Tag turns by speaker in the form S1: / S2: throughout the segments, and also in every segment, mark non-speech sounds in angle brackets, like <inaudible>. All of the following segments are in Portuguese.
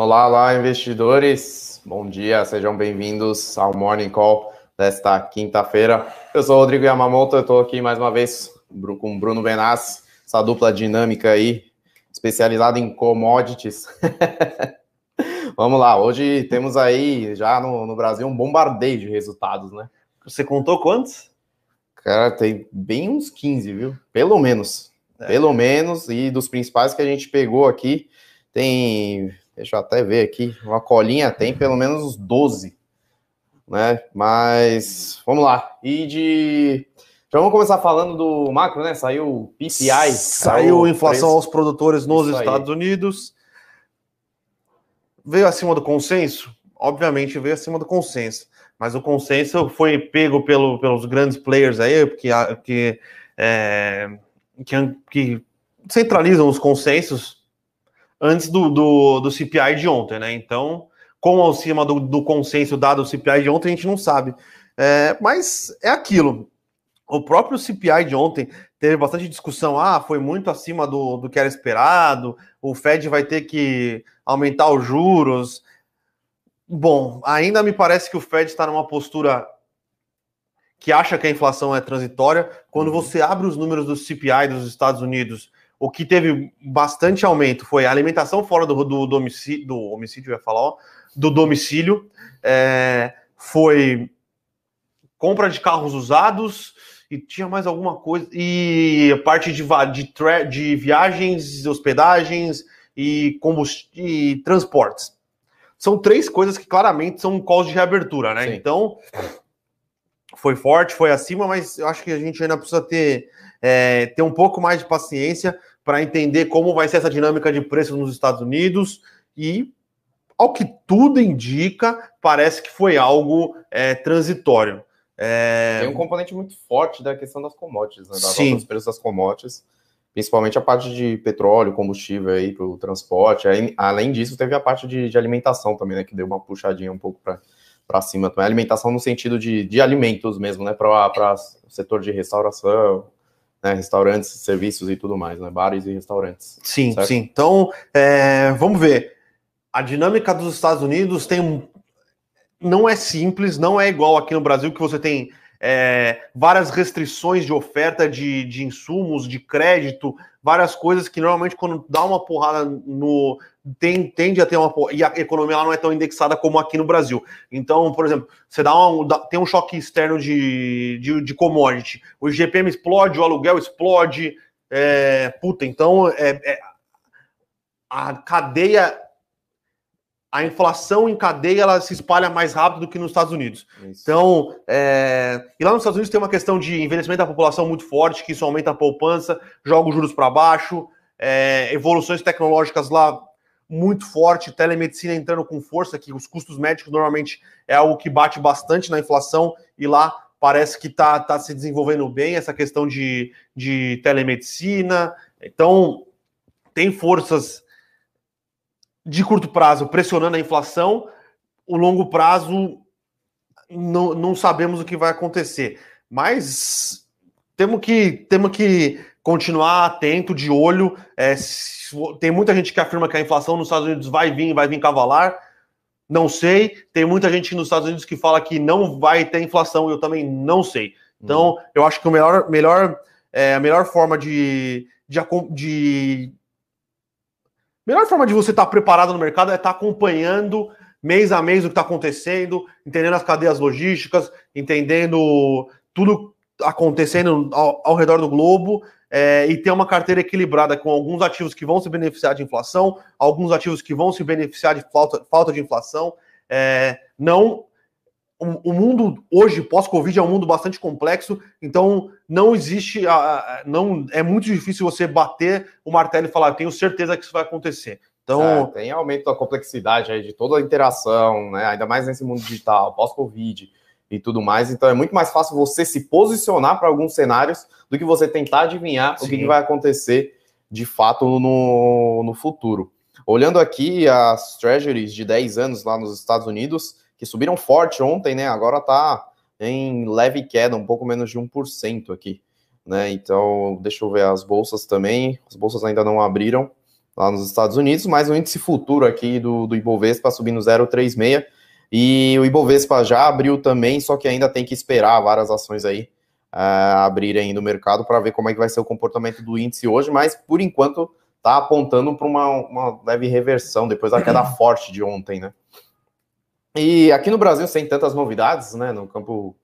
S1: Olá, olá, investidores. Bom dia, sejam bem-vindos ao Morning Call desta quinta-feira. Eu sou o Rodrigo Yamamoto, eu estou aqui mais uma vez com o Bruno Benassi, essa dupla dinâmica aí, especializada em commodities. <laughs> Vamos lá, hoje temos aí já no, no, Brasil um bombardeio de resultados, né?
S2: Você contou quantos?
S1: Cara, tem bem uns 15, viu? Pelo menos. É. Pelo menos, e dos principais que a gente pegou aqui, tem, deixa eu até ver aqui, uma colinha tem pelo menos uns 12, né? Mas vamos lá. E de já vamos começar falando do macro, né? Saiu o PPI.
S2: Saiu inflação aos produtores nos Isso Estados aí. Unidos. Veio acima do consenso? Obviamente veio acima do consenso. Mas o consenso foi pego pelo, pelos grandes players aí, porque, que, é, que, que centralizam os consensos antes do, do, do, CPI de ontem, né? Então, com acima do, do consenso dado o CPI de ontem, a gente não sabe. É, mas é aquilo. O próprio CPI de ontem teve bastante discussão. Ah, foi muito acima do, do que era esperado. O Fed vai ter que aumentar os juros. Bom, ainda me parece que o Fed está numa postura que acha que a inflação é transitória. Quando uhum. você abre os números do CPI dos Estados Unidos, o que teve bastante aumento foi a alimentação fora do, do domicílio, do homicídio, ia falar, ó, do domicílio, é, foi compra de carros usados, e tinha mais alguma coisa. E a parte de, de, de viagens, hospedagens e, e transportes. São três coisas que claramente são calls de reabertura, né? Sim. Então, foi forte, foi acima, mas eu acho que a gente ainda precisa ter, é, ter um pouco mais de paciência para entender como vai ser essa dinâmica de preços nos Estados Unidos e, ao que tudo indica, parece que foi algo é, transitório.
S1: É... Tem um componente muito forte da questão das commodities, né? Das Sim. dos preços das commodities, principalmente a parte de petróleo, combustível aí para o transporte. Aí, além disso, teve a parte de, de, alimentação também, né? Que deu uma puxadinha um pouco para cima também. Alimentação no sentido de, de alimentos mesmo, né? Para o setor de restauração, né, restaurantes, serviços e tudo mais, né, bares e restaurantes.
S2: Sim, certo? sim. Então, é, vamos ver. A dinâmica dos Estados Unidos tem não é simples, não é igual aqui no Brasil que você tem é, várias restrições de oferta de, de insumos, de crédito, várias coisas que normalmente quando dá uma porrada no tem, tende a ter uma e a economia lá não é tão indexada como aqui no Brasil. Então, por exemplo, você dá um, tem um choque externo de, de, de commodity, o GPM explode, o aluguel explode, é, puta, então é, é a cadeia a inflação em cadeia ela se espalha mais rápido do que nos Estados Unidos. Isso. Então, é... e lá nos Estados Unidos tem uma questão de envelhecimento da população muito forte, que isso aumenta a poupança, joga os juros para baixo, é... evoluções tecnológicas lá muito forte, telemedicina entrando com força, que os custos médicos normalmente é algo que bate bastante na inflação, e lá parece que está tá se desenvolvendo bem essa questão de, de telemedicina. Então, tem forças de curto prazo pressionando a inflação, o longo prazo não, não sabemos o que vai acontecer. Mas temos que, temos que continuar atento, de olho. É, tem muita gente que afirma que a inflação nos Estados Unidos vai vir, vai vir cavalar. Não sei. Tem muita gente nos Estados Unidos que fala que não vai ter inflação. Eu também não sei. Então, hum. eu acho que o melhor, melhor, é, a melhor forma de, de, de melhor forma de você estar preparado no mercado é estar acompanhando mês a mês o que está acontecendo, entendendo as cadeias logísticas, entendendo tudo acontecendo ao, ao redor do globo é, e ter uma carteira equilibrada com alguns ativos que vão se beneficiar de inflação, alguns ativos que vão se beneficiar de falta, falta de inflação. É, não o, mundo hoje pós-Covid é um mundo bastante complexo, então não existe, não é muito difícil você bater o martelo e falar, tenho certeza que isso vai acontecer. Então
S1: é, tem aumento da complexidade aí de toda a interação, né? Ainda mais nesse mundo digital, pós-Covid e tudo mais. Então é muito mais fácil você se posicionar para alguns cenários do que você tentar adivinhar Sim. o que, que, vai acontecer de fato no, no futuro. Olhando aqui as treasuries de 10 anos lá nos Estados Unidos, que subiram forte ontem, né? Agora tá em leve queda, um pouco menos de 1% aqui, né? Então, deixa eu ver as bolsas também. As bolsas ainda não abriram, lá nos Estados Unidos, mas o índice futuro aqui do, do Ibovespa subindo 0,36 e o Ibovespa já abriu também, só que ainda tem que esperar várias ações aí uh, abrirem no mercado para ver como é que vai ser o comportamento do índice hoje, mas por enquanto está apontando para uma, uma leve reversão depois da queda <clears throat> forte de ontem, né? E aqui no Brasil, sem tantas novidades, né, no campo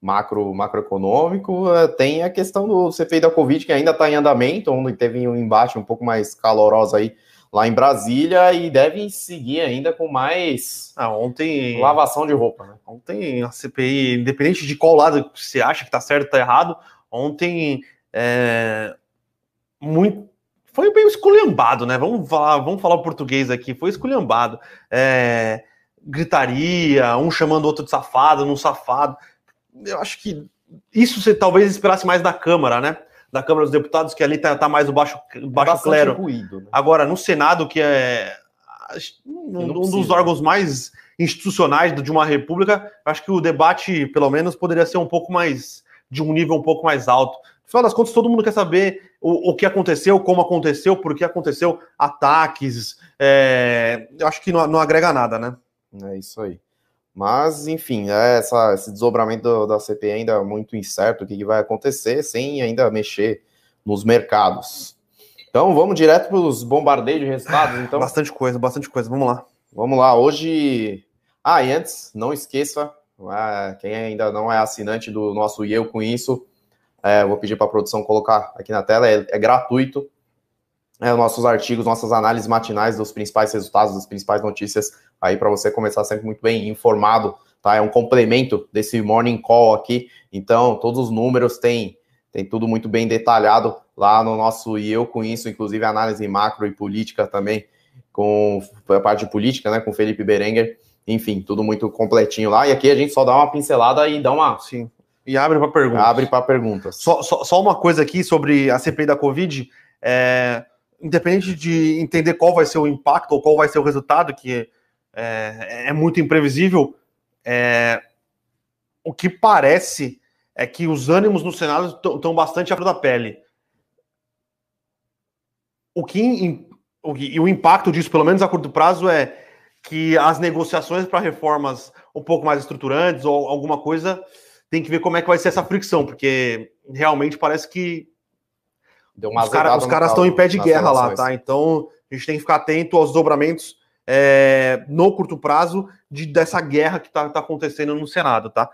S1: macro, macroeconômico, eh, tem a questão do CPI da Covid, que ainda está em andamento, onde teve um embate um pouco mais caloroso aí lá em Brasília e devem seguir ainda com mais
S2: ah, ontem
S1: lavação de roupa. Né?
S2: Ontem a CPI, independente de qual lado você acha que está certo ou está errado, ontem é, muito foi bem esculhambado, né? Vamos falar, vamos falar o português aqui, foi esculhambado. É, gritaria, um chamando o outro de safado, num safado. Eu acho que isso você talvez esperasse mais da Câmara, né? Da Câmara dos Deputados, que ali tá, tá mais o baixo, baixo clero. Ruído, né? Agora, no Senado, que é um, um dos órgãos mais institucionais de uma república, acho que o debate, pelo menos, poderia ser um pouco mais de um nível um pouco mais alto. No final das contas, todo mundo quer saber o, o que aconteceu, como aconteceu, por que aconteceu, ataques. É, eu acho que não, não agrega nada, né?
S1: É isso aí. Mas, enfim, é essa, esse desdobramento do, da CPI ainda é muito incerto, o que, que vai acontecer, sem ainda mexer nos mercados. Então, vamos direto para os bombardeios de resultados, <sighs> então.
S2: Bastante coisa, bastante coisa, vamos lá.
S1: Vamos lá, hoje... Ah, e antes, não esqueça, é, quem ainda não é assinante do nosso E Eu Com Isso, é, vou pedir para a produção colocar aqui na tela, é, é gratuito, é, nossos artigos, nossas análises matinais dos principais resultados, das principais notícias, aí para você começar sempre muito bem informado, tá? É um complemento desse morning call aqui. Então, todos os números têm tem tudo muito bem detalhado lá no nosso e eu com isso, inclusive análise macro e política também, com a parte de política, né, com Felipe Berenguer. Enfim, tudo muito completinho lá. E aqui a gente só dá uma pincelada e dá uma.
S2: Sim. E abre para perguntas.
S1: Abre para perguntas.
S2: Só, só, só, uma coisa aqui sobre a CPI da Covid. É, independente de entender qual vai ser o impacto ou qual vai ser o resultado, que é, é muito imprevisível, é, o que parece é que os ânimos no Senado estão bastante à flor da pele. O que, o que, e o impacto disso, pelo menos a curto prazo, é que as negociações para reformas um pouco mais estruturantes ou alguma coisa tem que ver como é que vai ser essa fricção, porque realmente parece que os, cara, os caras estão em pé de guerra lá, tá? Então a gente tem que ficar atento aos dobramentos é, no curto prazo de, dessa guerra que está tá acontecendo no Senado, tá?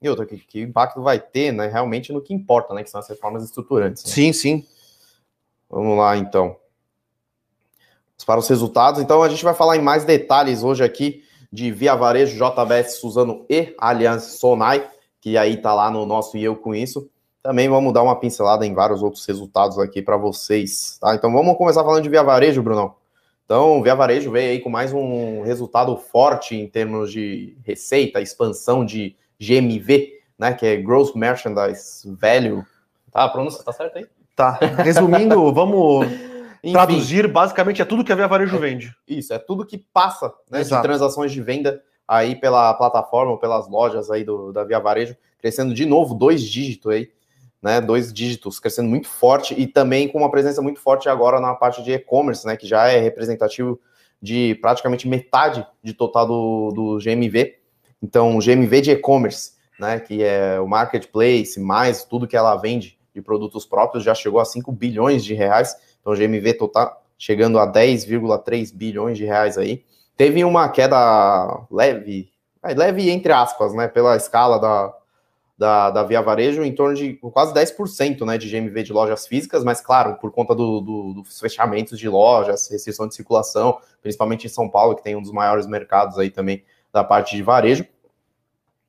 S1: E outra, que, que, impacto vai ter, né? Realmente no que importa, né? Que são as reformas estruturantes. Né?
S2: Sim, sim.
S1: Vamos lá, então. Para os resultados, então a gente vai falar em mais detalhes hoje aqui de Via Varejo, JBS, Suzano e Aliança Sonai, que aí tá lá no nosso e eu com isso. Também vamos dar uma pincelada em vários outros resultados aqui para vocês, tá? Então vamos começar falando de Via Varejo, Brunão. Então, Via Varejo veio aí com mais um resultado forte em termos de receita, expansão de GMV, né? Que é Gross Merchandise Value. Tá, a pronúncia tá certa aí?
S2: Tá. Resumindo, <laughs> vamos Enfim, traduzir, basicamente é tudo que a Via Varejo
S1: é,
S2: vende.
S1: Isso, é tudo que passa né, de transações de venda aí pela plataforma ou pelas lojas aí do, da Via Varejo, crescendo de novo dois dígitos aí né, dois dígitos, crescendo muito forte e também com uma presença muito forte agora na parte de e-commerce, né, que já é representativo de praticamente metade de total do, do GMV. Então, GMV de e-commerce, né, que é o marketplace, mais tudo que ela vende de produtos próprios, já chegou a 5 bilhões de reais. Então, GMV total chegando a 10,3 bilhões de reais aí. Teve uma queda leve, leve entre aspas, né, pela escala da, da, da Via Varejo em torno de quase 10% né, de GMV de lojas físicas, mas claro, por conta do, do, dos fechamentos de lojas, restrição de circulação, principalmente em São Paulo, que tem um dos maiores mercados aí também da parte de varejo.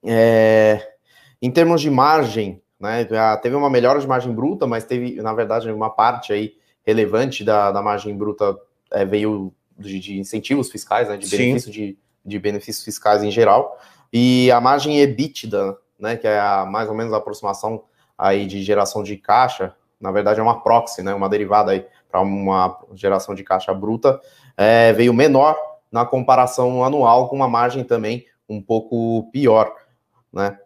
S1: É, em termos de margem, né, teve uma melhora de margem bruta, mas teve, na verdade, uma parte aí relevante da, da margem bruta é, veio de, de, incentivos fiscais, né, de benefício de, de benefícios fiscais em geral, e a margem EBITDA né, que é a, mais ou menos a aproximação aí de geração de caixa, na verdade é uma proxy, né, uma derivada aí para uma geração de caixa bruta, é, veio menor na comparação anual, com uma margem também um pouco pior, né?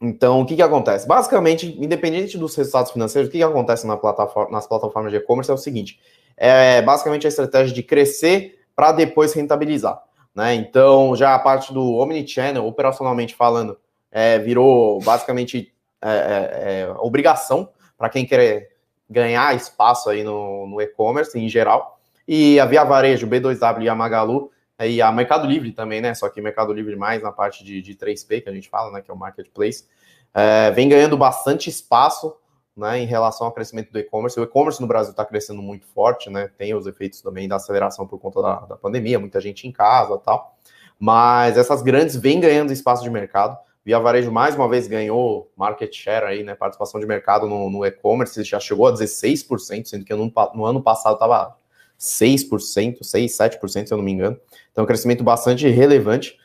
S1: Então, o que, que acontece? Basicamente, independente dos resultados financeiros, o que, que acontece na plataforma, nas plataformas de e-commerce é o seguinte: é basicamente a estratégia de crescer para depois rentabilizar. Né? Então, já a parte do Omnichannel, operacionalmente falando, é, virou basicamente é, é, é obrigação para quem quer ganhar espaço aí no, no e-commerce em geral. E a Via Varejo, B2W e a Magalu, e a Mercado Livre também, né? Só que Mercado Livre mais na parte de, de 3P que a gente fala, né? Que é o marketplace, é, vem ganhando bastante espaço né, em relação ao crescimento do e-commerce. O e-commerce no Brasil está crescendo muito forte, né? Tem os efeitos também da aceleração por conta da, da pandemia, muita gente em casa tal. Mas essas grandes vêm ganhando espaço de mercado. Via Varejo mais uma vez ganhou market share aí, né? Participação de mercado no, no e-commerce já chegou a 16%, sendo que no, no ano passado estava 6%, 6, 7%, se eu não me engano. Então, um crescimento bastante relevante.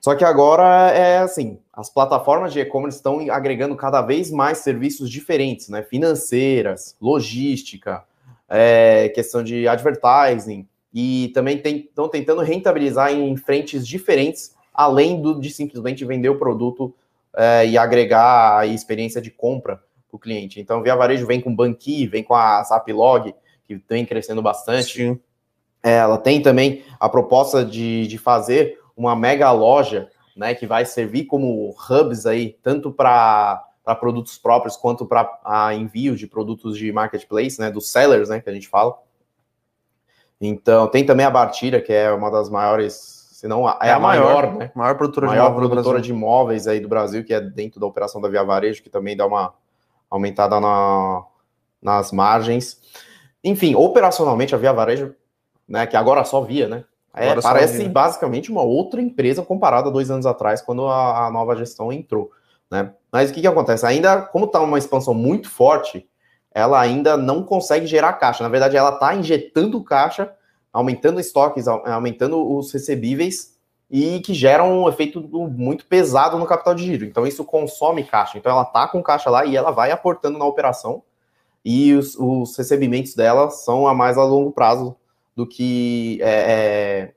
S1: Só que agora é assim, as plataformas de e-commerce estão agregando cada vez mais serviços diferentes, né? Financeiras, logística, é, questão de advertising, e também estão tentando rentabilizar em frentes diferentes além do, de simplesmente vender o produto é, e agregar a experiência de compra para o cliente. Então, Via Varejo vem com o Banqui, vem com a Zaplog, que vem crescendo bastante. É, ela tem também a proposta de, de fazer uma mega loja, né, que vai servir como hubs aí, tanto para para produtos próprios quanto para envio de produtos de marketplace, né, dos sellers, né, que a gente fala. Então, tem também a Bartira, que é uma das maiores se não é, é a maior, maior, né?
S2: Maior produtora,
S1: maior de, produtora de imóveis aí do Brasil, que é dentro da operação da Via Varejo, que também dá uma aumentada na, nas margens. Enfim, operacionalmente a Via Varejo, né, que agora só via, né? É, parece via. basicamente uma outra empresa comparada a dois anos atrás, quando a, a nova gestão entrou. Né? Mas o que, que acontece? Ainda, como está uma expansão muito forte, ela ainda não consegue gerar caixa. Na verdade, ela está injetando caixa aumentando estoques, aumentando os recebíveis e que geram um efeito muito pesado no capital de giro. Então isso consome caixa. Então ela tá com caixa lá e ela vai aportando na operação e os, os recebimentos dela são a mais a longo prazo do que é,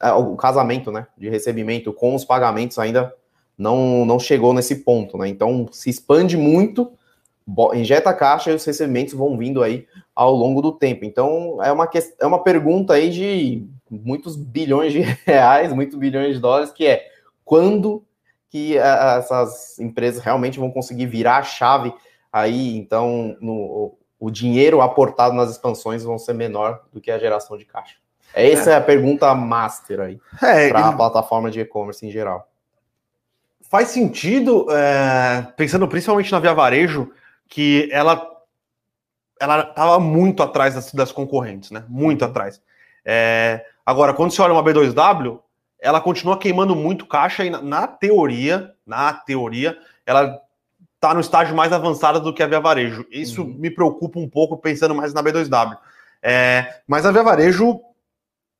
S1: é, é, o casamento, né, de recebimento com os pagamentos ainda não, não chegou nesse ponto, né? Então se expande muito injeta caixa e os recebimentos vão vindo aí ao longo do tempo. Então, é uma, é uma pergunta aí de muitos bilhões de <laughs> reais, muitos bilhões de dólares, que é quando que essas empresas realmente vão conseguir virar a chave aí, então, no, o dinheiro aportado nas expansões vão ser menor do que a geração de caixa. Essa é, é a pergunta master aí é, para a plataforma de e-commerce em geral.
S2: Faz sentido, é, pensando principalmente na Via Varejo, que ela ela estava muito atrás das, das, concorrentes, né? Muito atrás. É, agora, quando você olha uma B2W, ela continua queimando muito caixa e na, na teoria, na teoria, ela está no estágio mais avançado do que a Via Varejo. Isso uhum. me preocupa um pouco pensando mais na B2W. É, mas a Via Varejo,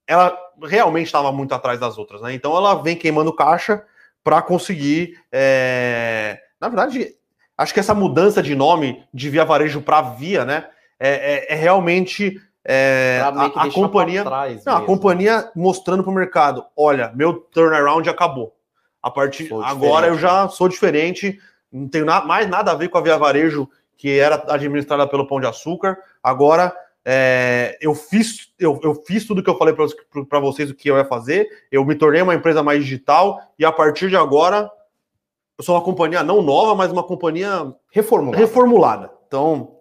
S2: ela realmente estava muito atrás das outras, né? Então ela vem queimando caixa para conseguir. É... Na verdade, acho que essa mudança de nome de Via Varejo para Via, né, é, é, é realmente é, a, a companhia, não, a companhia mostrando para o mercado, olha, meu turnaround acabou. A partir agora eu já sou diferente, não tenho na, mais nada a ver com a Via Varejo que era administrada pelo Pão de Açúcar. Agora é, eu fiz eu, eu fiz tudo que eu falei para vocês o que eu ia fazer. Eu me tornei uma empresa mais digital e a partir de agora sou uma companhia não nova, mas uma companhia reformulada. reformulada. Então,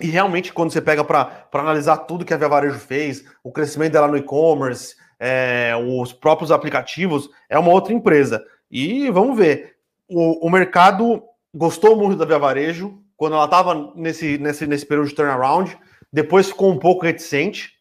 S2: e realmente, quando você pega para analisar tudo que a Via Varejo fez, o crescimento dela no e-commerce, é, os próprios aplicativos, é uma outra empresa. E vamos ver. O, o mercado gostou muito da Via Varejo quando ela estava nesse, nesse, nesse período de turnaround, depois ficou um pouco reticente.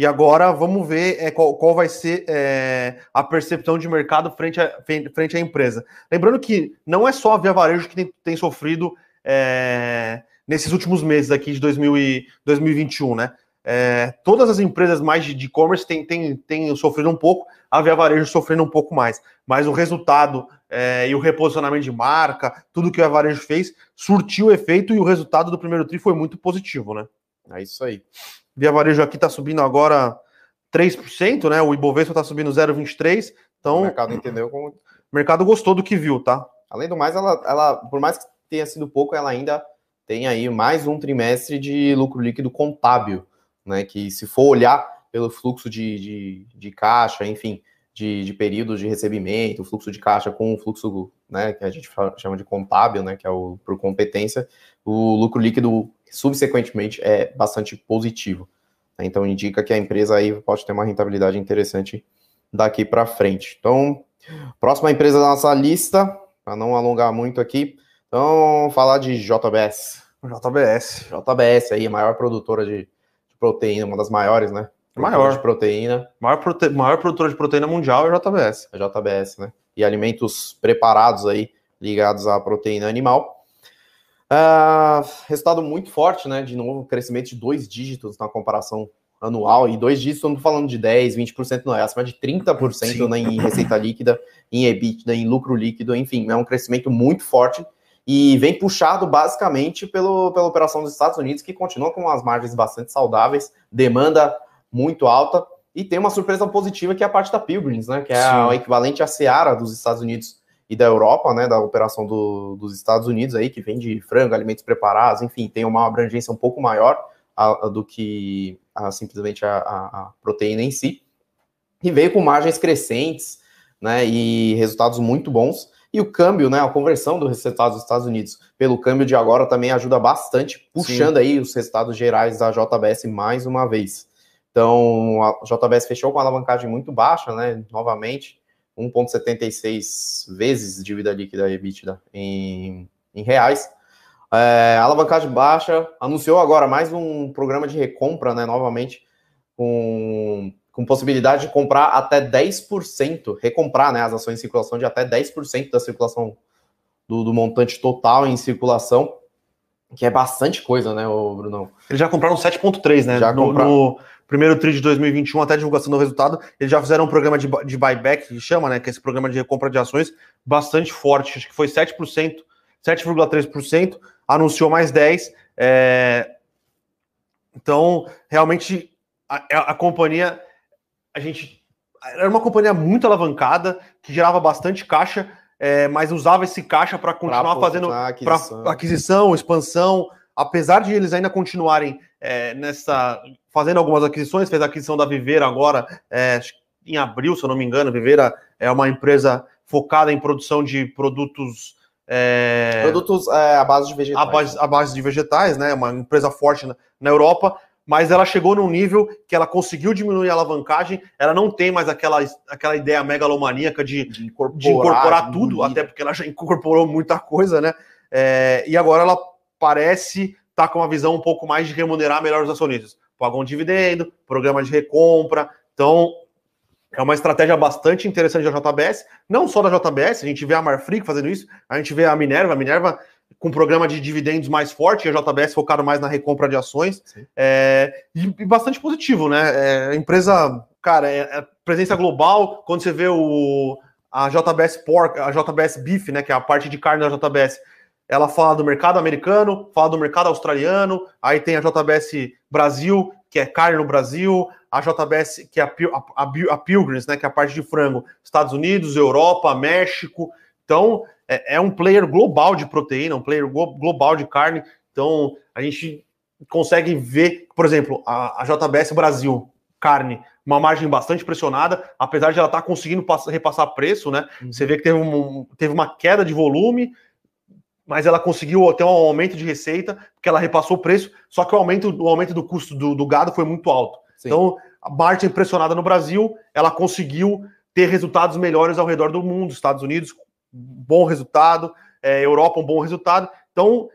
S2: E agora vamos ver é, qual, qual, vai ser é, a percepção de mercado frente, a, frente à empresa. Lembrando que não é só a Via Varejo que tem, tem sofrido é, nesses últimos meses aqui de 2000 e 2021, né? É, todas as empresas mais de e-commerce têm, têm, têm sofrido um pouco, a Via Varejo sofrendo um pouco mais. Mas o resultado é, e o reposicionamento de marca, tudo que a Varejo fez, surtiu efeito e o resultado do primeiro tri foi muito positivo, né?
S1: É isso aí.
S2: Via Varejo aqui está subindo agora 3%, né? O Ibovespa está subindo 0,23%. Então, o
S1: mercado entendeu como. O
S2: mercado gostou do que viu, tá?
S1: Além do mais, ela, ela, por mais que tenha sido pouco, ela ainda tem aí mais um trimestre de lucro líquido contábil. né? Que se for olhar pelo fluxo de, de, de caixa, enfim, de, de períodos de recebimento, fluxo de caixa com o fluxo, né, que a gente chama de contábil, né, que é o por competência, o lucro líquido subsequentemente é bastante positivo. Né? Então indica que a empresa aí pode ter uma rentabilidade interessante daqui para frente. Então, próxima empresa da nossa lista, para não alongar muito aqui, então falar de JBS.
S2: JBS.
S1: JBS aí, a maior produtora de, de proteína, uma das maiores, né?
S2: Maior.
S1: de proteína.
S2: Maior, prote... maior produtora de proteína mundial é a JBS.
S1: A JBS, né? E alimentos preparados aí, ligados à proteína animal. Uh, resultado muito forte, né? De novo, crescimento de dois dígitos na comparação anual. E dois dígitos, não estou falando de 10, 20%, não, é acima de 30% né, em receita líquida, em EBITDA, em lucro líquido, enfim, é um crescimento muito forte e vem puxado basicamente pelo, pela operação dos Estados Unidos, que continua com as margens bastante saudáveis, demanda muito alta. E tem uma surpresa positiva que é a parte da Pilgrims, né? Que é o equivalente à Seara dos Estados Unidos e da Europa, né? Da operação do, dos Estados Unidos aí, que vende frango, alimentos preparados, enfim, tem uma abrangência um pouco maior a, a, do que a, simplesmente a, proteína em si. E veio com margens crescentes, né? E resultados muito bons. E o câmbio, né, a conversão dos resultados dos Estados Unidos pelo câmbio de agora também ajuda bastante, puxando Sim. aí os resultados gerais da JBS mais uma vez. Então, a JBS fechou com uma alavancagem muito baixa, né? Novamente, 1,76 vezes dívida líquida EBITDA em, em reais. É, alavancagem baixa, anunciou agora mais um programa de recompra, né? Novamente, com, com possibilidade de comprar até 10%, recomprar né, as ações em circulação de até 10% da circulação do, do montante total em circulação que é bastante coisa, né, o Brunão?
S2: Eles já compraram 7.3, né?
S1: Já
S2: no, no, primeiro TRI de 2021, até a divulgação do resultado, eles já fizeram um programa de, de buyback, que chama, né? Que é esse programa de recompra de ações, bastante forte. Acho que foi 7%, 7,3%, anunciou mais 10%. É... Então, realmente, a, a companhia, a gente. Era uma companhia muito alavancada, que gerava bastante caixa, é, mas usava esse caixa para continuar pra fazendo aquisição. aquisição, expansão, apesar de eles ainda continuarem é, nessa fazendo algumas aquisições, fez a aquisição da Viveira agora é, em abril, se eu não me engano. Viveira é uma empresa focada em produção de produtos
S1: é, produtos é, à base de vegetais.
S2: À base, à base de vegetais, né? Uma empresa forte na, na Europa mas ela chegou num nível que ela conseguiu diminuir a alavancagem, ela não tem mais aquela, aquela ideia megalomaníaca de, de incorporar, de incorporar tudo, até porque ela já <laughs> incorporou muita coisa, né? É, e agora ela parece estar tá com uma visão um pouco mais de remunerar melhor os acionistas. Pagam um dividendo, programa de recompra, então é uma estratégia bastante interessante da JBS, não só da JBS, a gente vê a Marfrig fazendo isso, a gente vê a Minerva, a Minerva com um programa de dividendos mais forte, a JBS focado mais na recompra de ações, é, e, e, bastante positivo, né? É, empresa, cara, é, é, presença global, quando você vê o, a JBS Pork, a JBS Beef, né, que é a parte de carne da JBS, ela fala do mercado americano, fala do mercado australiano, aí tem a JBS Brasil, que é carne no Brasil, a JBS, que é a, a, a, a Pilgrims, né, que é a parte de frango, Estados Unidos, Europa, México, então é, é um player global de proteína, um player global de carne. Então a gente consegue ver, por exemplo, a, a JBS Brasil, carne, uma margem bastante pressionada, apesar de ela estar tá conseguindo passar, repassar preço, né? Uhum. Você vê que teve, um, teve uma queda de volume, mas ela conseguiu ter um aumento de receita, porque ela repassou o preço, só que o aumento, o aumento do custo do, do gado foi muito alto. Sim. Então, a margem pressionada no Brasil, ela conseguiu ter resultados melhores ao redor do mundo, Estados Unidos, bom resultado, é, Europa um bom resultado. Então,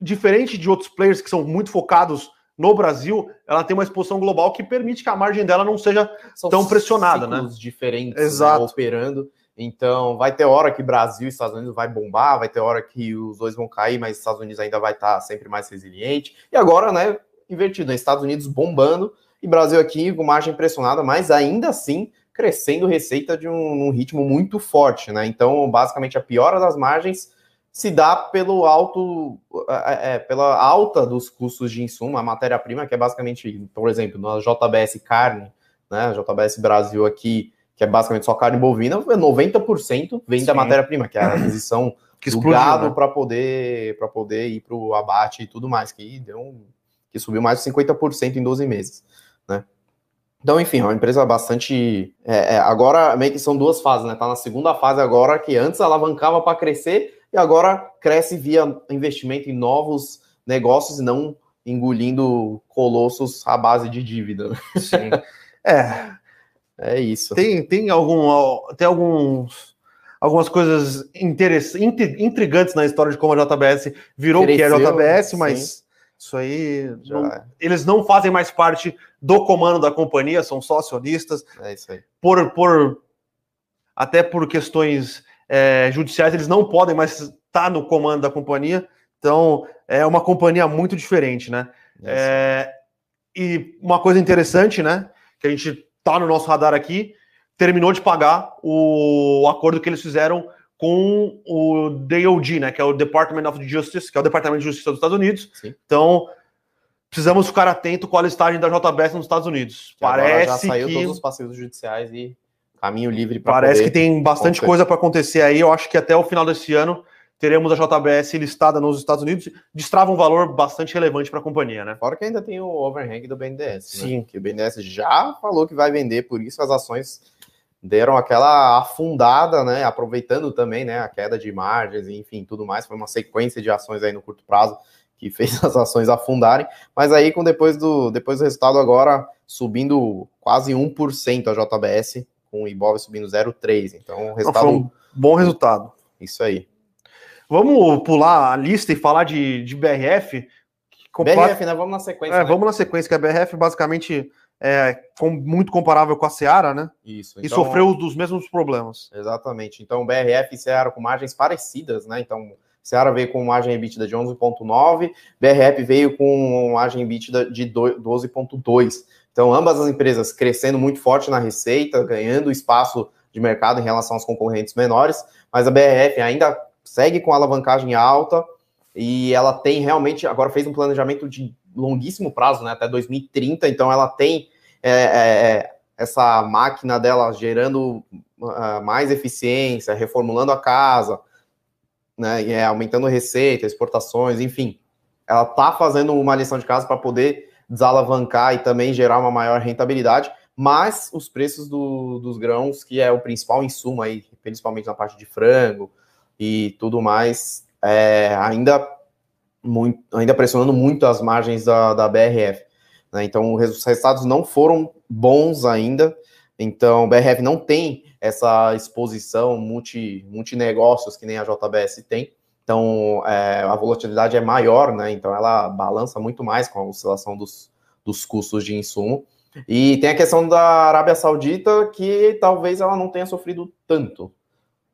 S2: diferente de outros players que são muito focados no Brasil, ela tem uma exposição global que permite que a margem dela não seja são tão pressionada, né?
S1: diferentes né, Exato. Né, operando. Então, vai ter hora que Brasil e Estados Unidos vai bombar, vai ter hora que os dois vão cair, mas Estados Unidos ainda vai estar sempre mais resiliente. E agora, né, invertido, né, Estados Unidos bombando e Brasil aqui com margem pressionada, mas ainda assim crescendo receita de um, um, ritmo muito forte, né? Então, basicamente, a piora das margens se dá pelo alto, é, é, pela alta dos custos de insumo, a matéria-prima, que é basicamente, por exemplo, na JBS Carne, né? JBS Brasil aqui, que é basicamente só carne bovina, 90% vem Sim. da matéria-prima, que é a aquisição <coughs> que do gado né? para poder, poder ir para o abate e tudo mais, que deu um que subiu mais de 50% em 12 meses? Então, enfim, é uma empresa bastante. É, é, agora, meio que são duas fases, né? Tá na segunda fase agora, que antes alavancava para crescer e agora cresce via investimento em novos negócios e não engolindo colossos à base de dívida.
S2: Sim. <laughs> é. É isso. Tem, tem, algum, tem alguns, algumas coisas interessantes, intrigantes na história de como a JBS virou Cresceu, o que é a JBS, mas. Sim isso aí, não, é. eles não fazem mais parte do comando da companhia, são só acionistas.
S1: É isso aí.
S2: Por, por, até por questões é, judiciais, eles não podem mais estar no comando da companhia. Então, é uma companhia muito diferente, né? É, e uma coisa interessante, né? Que a gente tá no nosso radar aqui, terminou de pagar o acordo que eles fizeram com o DOD, né, que é o Department of Justice, que é o Departamento de Justiça dos Estados Unidos. Sim. Então, precisamos ficar atento com a listagem da JBS nos Estados Unidos.
S1: Que Parece já saiu que... todos os passeios judiciais e caminho livre para
S2: Parece que tem bastante coisa para acontecer aí. Eu acho que até o final desse ano teremos a JBS listada nos Estados Unidos, destrava um valor bastante relevante para a companhia, né?
S1: Fora que ainda tem o overhang do BNDES, né?
S2: Sim.
S1: Né? Que o BNDES já falou que vai vender, por isso as ações deram aquela afundada, né? Aproveitando também, né? A queda de margens, enfim, tudo mais. Foi uma sequência de ações aí no curto prazo que <laughs> fez as ações afundarem. Mas aí, com depois do, depois do resultado agora subindo quase 1% a JBS, com o Ibov subindo 0,3%. Então, resultado. Um
S2: bom resultado.
S1: Isso aí.
S2: Vamos pular a lista e falar de, de BRF.
S1: BRF, né? Vamos na sequência. É,
S2: né? Vamos na sequência, que a BRF basicamente é, com, muito comparável com a Seara, né?
S1: Isso.
S2: Então, e sofreu dos mesmos problemas.
S1: Exatamente. Então, BRF e Seara com margens parecidas, né? Então, Seara veio com margem EBITDA de 11,9, BRF veio com margem EBITDA de 12,2. Então, ambas as empresas crescendo muito forte na receita, ganhando espaço de mercado em relação aos concorrentes menores, mas a BRF ainda segue com alavancagem alta e ela tem realmente, agora fez um planejamento de longuíssimo prazo, né, até 2030, então ela tem é, é, é, essa máquina dela gerando uh, mais eficiência, reformulando a casa, né, e, é, aumentando receita, exportações, enfim, ela está fazendo uma lição de casa para poder desalavancar e também gerar uma maior rentabilidade, mas os preços do, dos grãos, que é o principal insumo aí, principalmente na parte de frango e tudo mais, é, ainda muito, ainda pressionando muito as margens da, da BRF. Né? Então, os resultados não foram bons ainda. Então, BRF não tem essa exposição multi, multinegócios que nem a JBS tem. Então, é, a volatilidade é maior, né? Então, ela balança muito mais com a oscilação dos, dos custos de insumo. E tem a questão da Arábia Saudita, que talvez ela não tenha sofrido tanto,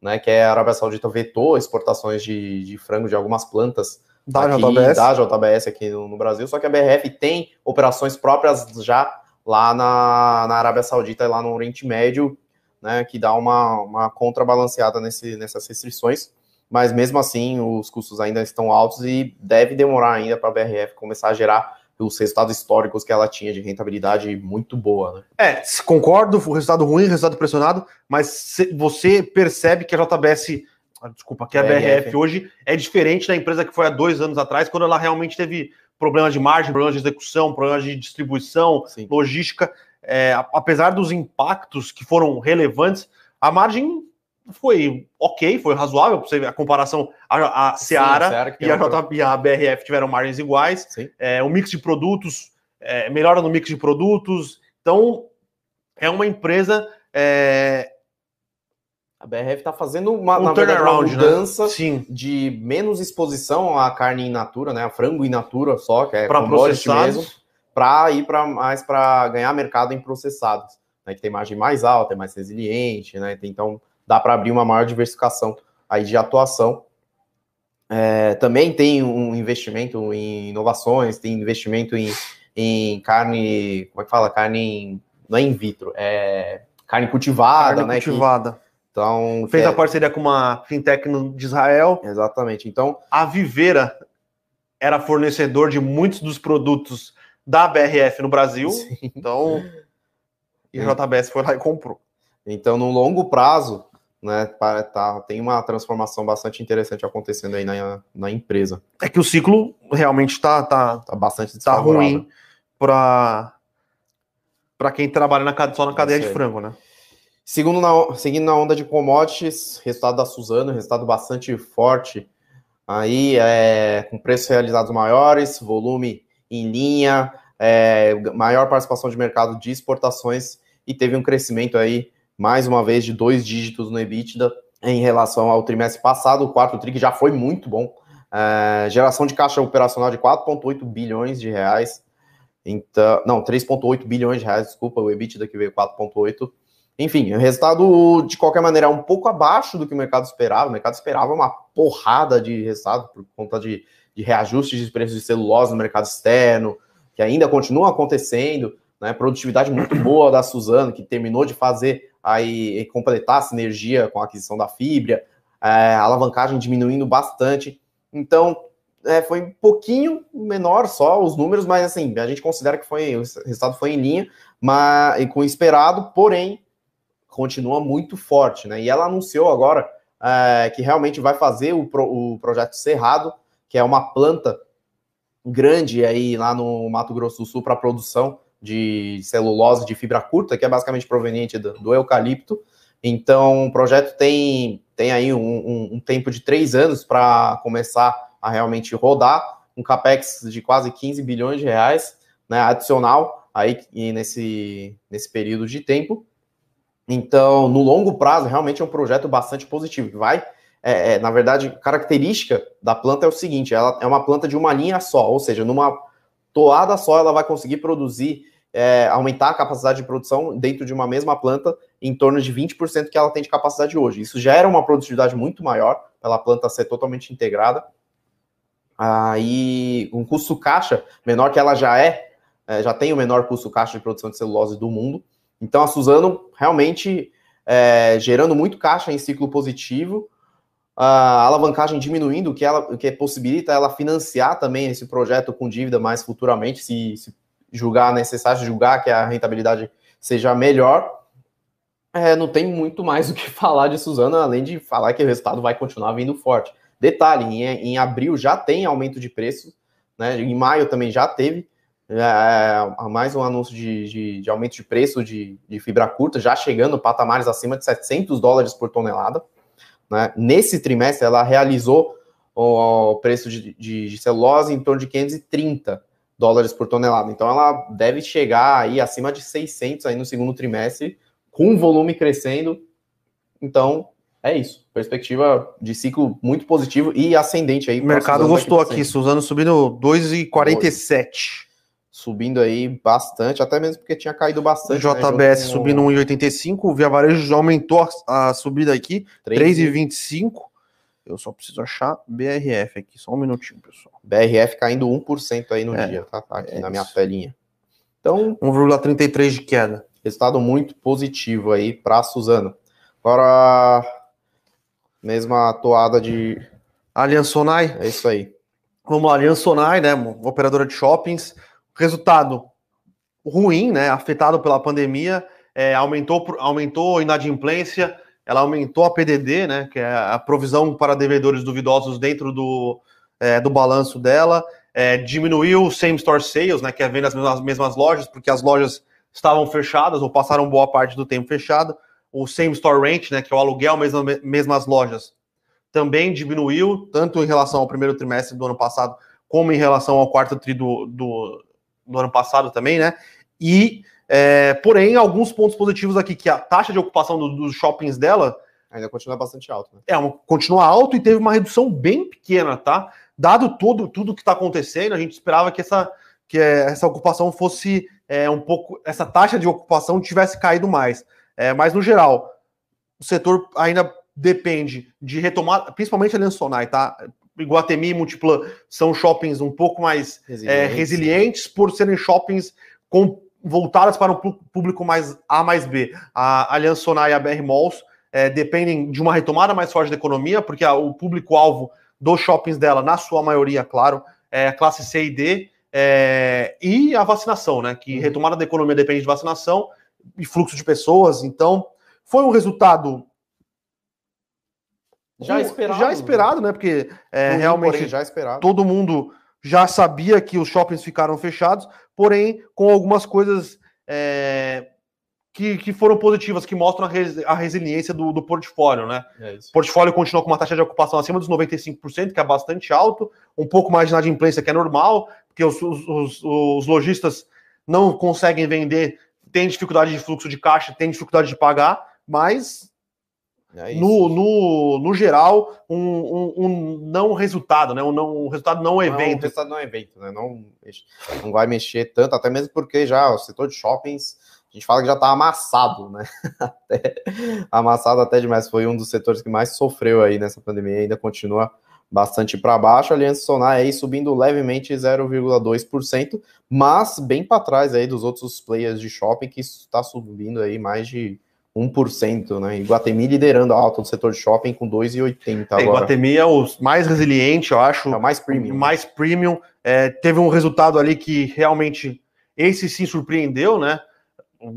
S1: né? Que é a Arábia Saudita vetou exportações de, de frango de algumas plantas
S2: da aqui, JBS.
S1: Da JBS aqui no, no, Brasil, só que a BRF tem operações próprias já lá na, na Arábia Saudita e lá no Oriente Médio, né, que dá uma, uma contrabalanceada nesse, nessas restrições, mas mesmo assim os custos ainda estão altos e deve demorar ainda para a BRF começar a gerar os resultados históricos que ela tinha de rentabilidade muito boa. Né?
S2: É, concordo, o resultado ruim, resultado pressionado, mas você percebe que a JBS desculpa, que a BRF hoje é diferente da empresa que foi há dois anos atrás, quando ela realmente teve problemas de margem, problemas de execução, problemas de distribuição, Sim. logística. É, apesar dos impactos que foram relevantes, a margem foi ok, foi razoável, você ver a comparação, a, a Seara, Sim, e, a J, e a BRF tiveram margens iguais, é, o mix de produtos, é, melhora no mix de produtos, então é uma empresa é,
S1: a BRF está fazendo uma, um verdade, uma né? mudança né? de menos exposição à carne in natura, né? A frango in natura só, que é
S2: para mesmo,
S1: para ir para mais para ganhar mercado em processados, né? Que tem margem mais alta, é mais resiliente, né? Então dá para abrir uma maior diversificação aí de atuação. É, também tem um investimento em inovações, tem investimento em, em carne, como é que fala? Carne em, não é in vitro, é carne cultivada, carne
S2: né? Cultivada.
S1: Que, então,
S2: fez é... a parceria com uma fintech de Israel.
S1: Exatamente. Então,
S2: a Viveira era fornecedor de muitos dos produtos da BRF no Brasil. <laughs> Sim. Então, e a JBS foi lá e comprou.
S1: Então, no longo prazo, né? Tá, tem uma transformação bastante interessante acontecendo aí na, na empresa.
S2: É que o ciclo realmente está tá, tá bastante tá ruim para para quem trabalha na, só na cadeia de frango, né?
S1: Segundo na, seguindo na onda de commodities, resultado da Suzano, resultado bastante forte. Aí, é, com preços realizados maiores, volume em linha, é, maior participação de mercado de exportações e teve um crescimento aí, mais uma vez, de dois dígitos no EBITDA em relação ao trimestre passado. O quarto TRI já foi muito bom. É, geração de caixa operacional de 4,8 bilhões de reais. Então, não, 3,8 bilhões de reais, desculpa, o EBITDA que veio 4,8. Enfim, o resultado, de qualquer maneira, é um pouco abaixo do que o mercado esperava. O mercado esperava uma porrada de resultado por conta de, de reajustes de preços de celulose no mercado externo, que ainda continuam acontecendo, né? Produtividade muito <clears throat> boa da Suzano, que terminou de fazer aí completar a sinergia com a aquisição da fibra, é, alavancagem diminuindo bastante. Então, é, foi um pouquinho menor só os números, mas assim, a gente considera que foi, o resultado foi em linha, mas com o esperado, porém, continua muito forte, né? E ela anunciou agora é, que realmente vai fazer o, pro, o projeto Cerrado, que é uma planta grande aí lá no Mato Grosso do Sul para produção de celulose de fibra curta, que é basicamente proveniente do, do eucalipto. Então, o projeto tem, tem aí um, um, um tempo de três anos para começar a realmente rodar, um capex de quase 15 bilhões de reais, né, adicional aí nesse, nesse período de tempo. Então, no longo prazo, realmente é um projeto bastante positivo, vai é, é, na verdade, característica da planta é o seguinte: ela é uma planta de uma linha só, ou seja, numa toada só ela vai conseguir produzir, é, aumentar a capacidade de produção dentro de uma mesma planta em torno de 20% que ela tem de capacidade hoje. Isso gera uma produtividade muito maior pela planta ser totalmente integrada. Aí um custo caixa menor que ela já é, é já tem o menor custo caixa de produção de celulose do mundo. Então a Suzano realmente é, gerando muito caixa em ciclo positivo, a alavancagem diminuindo, o que, ela, o que possibilita ela financiar também esse projeto com dívida mais futuramente, se, se julgar necessário, julgar que a rentabilidade seja melhor. É, não tem muito mais <laughs> o que falar de Suzano, além de falar que o resultado vai continuar vindo forte. Detalhe, em, em abril já tem aumento de preço, né? em maio também já teve é, mais um anúncio de, de, de aumento de preço de, de, fibra curta, já chegando patamares acima de 700 dólares por tonelada. Né? Nesse trimestre, ela realizou o preço de, celulose em torno de 530 dólares por tonelada. Então, ela deve chegar aí acima de 600 aí no segundo trimestre, com o volume crescendo. Então, é isso. Perspectiva de ciclo muito positivo e ascendente aí.
S2: O mercado gostou aqui, Suzano subindo 2,47
S1: subindo aí bastante, até mesmo porque tinha caído bastante.
S2: O JBS né, subindo 1,85, o Via Varejo já aumentou a, subida aqui, 3,25. Eu só preciso achar BRF aqui, só um minutinho, pessoal.
S1: BRF caindo 1% aí no é, dia, tá? tá aqui é na minha telinha.
S2: Então, 1,33 de queda.
S1: Resultado muito positivo aí para Suzano. Agora, mesma toada de
S2: Allianz Sonai.
S1: É isso aí.
S2: Vamos lá, Allianz Sonai, né, operadora de shoppings, Resultado ruim, né? Afetado pela pandemia, é, aumentou, aumentou a inadimplência, ela aumentou a PDD, né? Que é a provisão para devedores duvidosos dentro do, é, do balanço dela, é, diminuiu o same store sales, né? Que é venda nas mesmas, lojas, porque as lojas estavam fechadas ou passaram boa parte do tempo fechado. O same store rent, né? Que é o aluguel mesmo mesmas lojas, também diminuiu, tanto em relação ao primeiro trimestre do ano passado, como em relação ao quarto tri do, do, no ano passado também, né? E, é, porém, alguns pontos positivos aqui, que a taxa de ocupação do, dos shoppings dela
S1: ainda continua bastante alta. Né?
S2: É, uma, continua alto e teve uma redução bem pequena, tá? Dado todo, tudo que está acontecendo, a gente esperava que essa, que essa ocupação fosse é, um pouco, essa taxa de ocupação tivesse caído mais. É, mas, no geral, o setor ainda depende de retomar, principalmente a Lensonai, tá? Iguatemi e Multiplan são shoppings um pouco mais é, resilientes, é, resilientes por serem shoppings com, voltadas para um público mais A mais B. A Aliança Sonai e a BR Malls é, dependem de uma retomada mais forte da economia, porque a, o público-alvo dos shoppings dela, na sua maioria, claro, é a classe C e D, é, e a vacinação, né? Que uhum. retomada da economia depende de vacinação e fluxo de pessoas. Então, foi um resultado Já esperado. Já esperado, né? Porque é, realmente
S1: já esperado.
S2: todo mundo já sabia que os shoppings ficaram fechados, porém com algumas coisas é, que, que, foram positivas, que mostram a, res, a resiliência do, do, portfólio, né? É o portfólio continua com uma taxa de ocupação acima dos 95%, que é bastante alto, um pouco mais de inadimplência, que é normal, porque os, os, os, os lojistas não conseguem vender, tem dificuldade de fluxo de caixa, tem dificuldade de pagar, mas é no, no, no geral, um, um, um, não resultado, né? Um, não, um resultado não, não evento. Um
S1: resultado não evento, né? Não, não vai mexer tanto, até mesmo porque já o setor de shoppings, a gente fala que já está amassado, né? <laughs> até, amassado até demais. Foi um dos setores que mais sofreu aí nessa pandemia, ainda continua bastante para baixo. A Aliança Sonar aí subindo levemente 0,2%, mas bem para trás aí dos outros players de shopping que está subindo aí mais de 1%, né? Iguatemi liderando a alta do setor de shopping com 2,80 agora.
S2: É, Iguatemi é o mais resiliente, eu acho. É
S1: o mais premium.
S2: Mais premium. É, teve um resultado ali que realmente esse sim surpreendeu, né?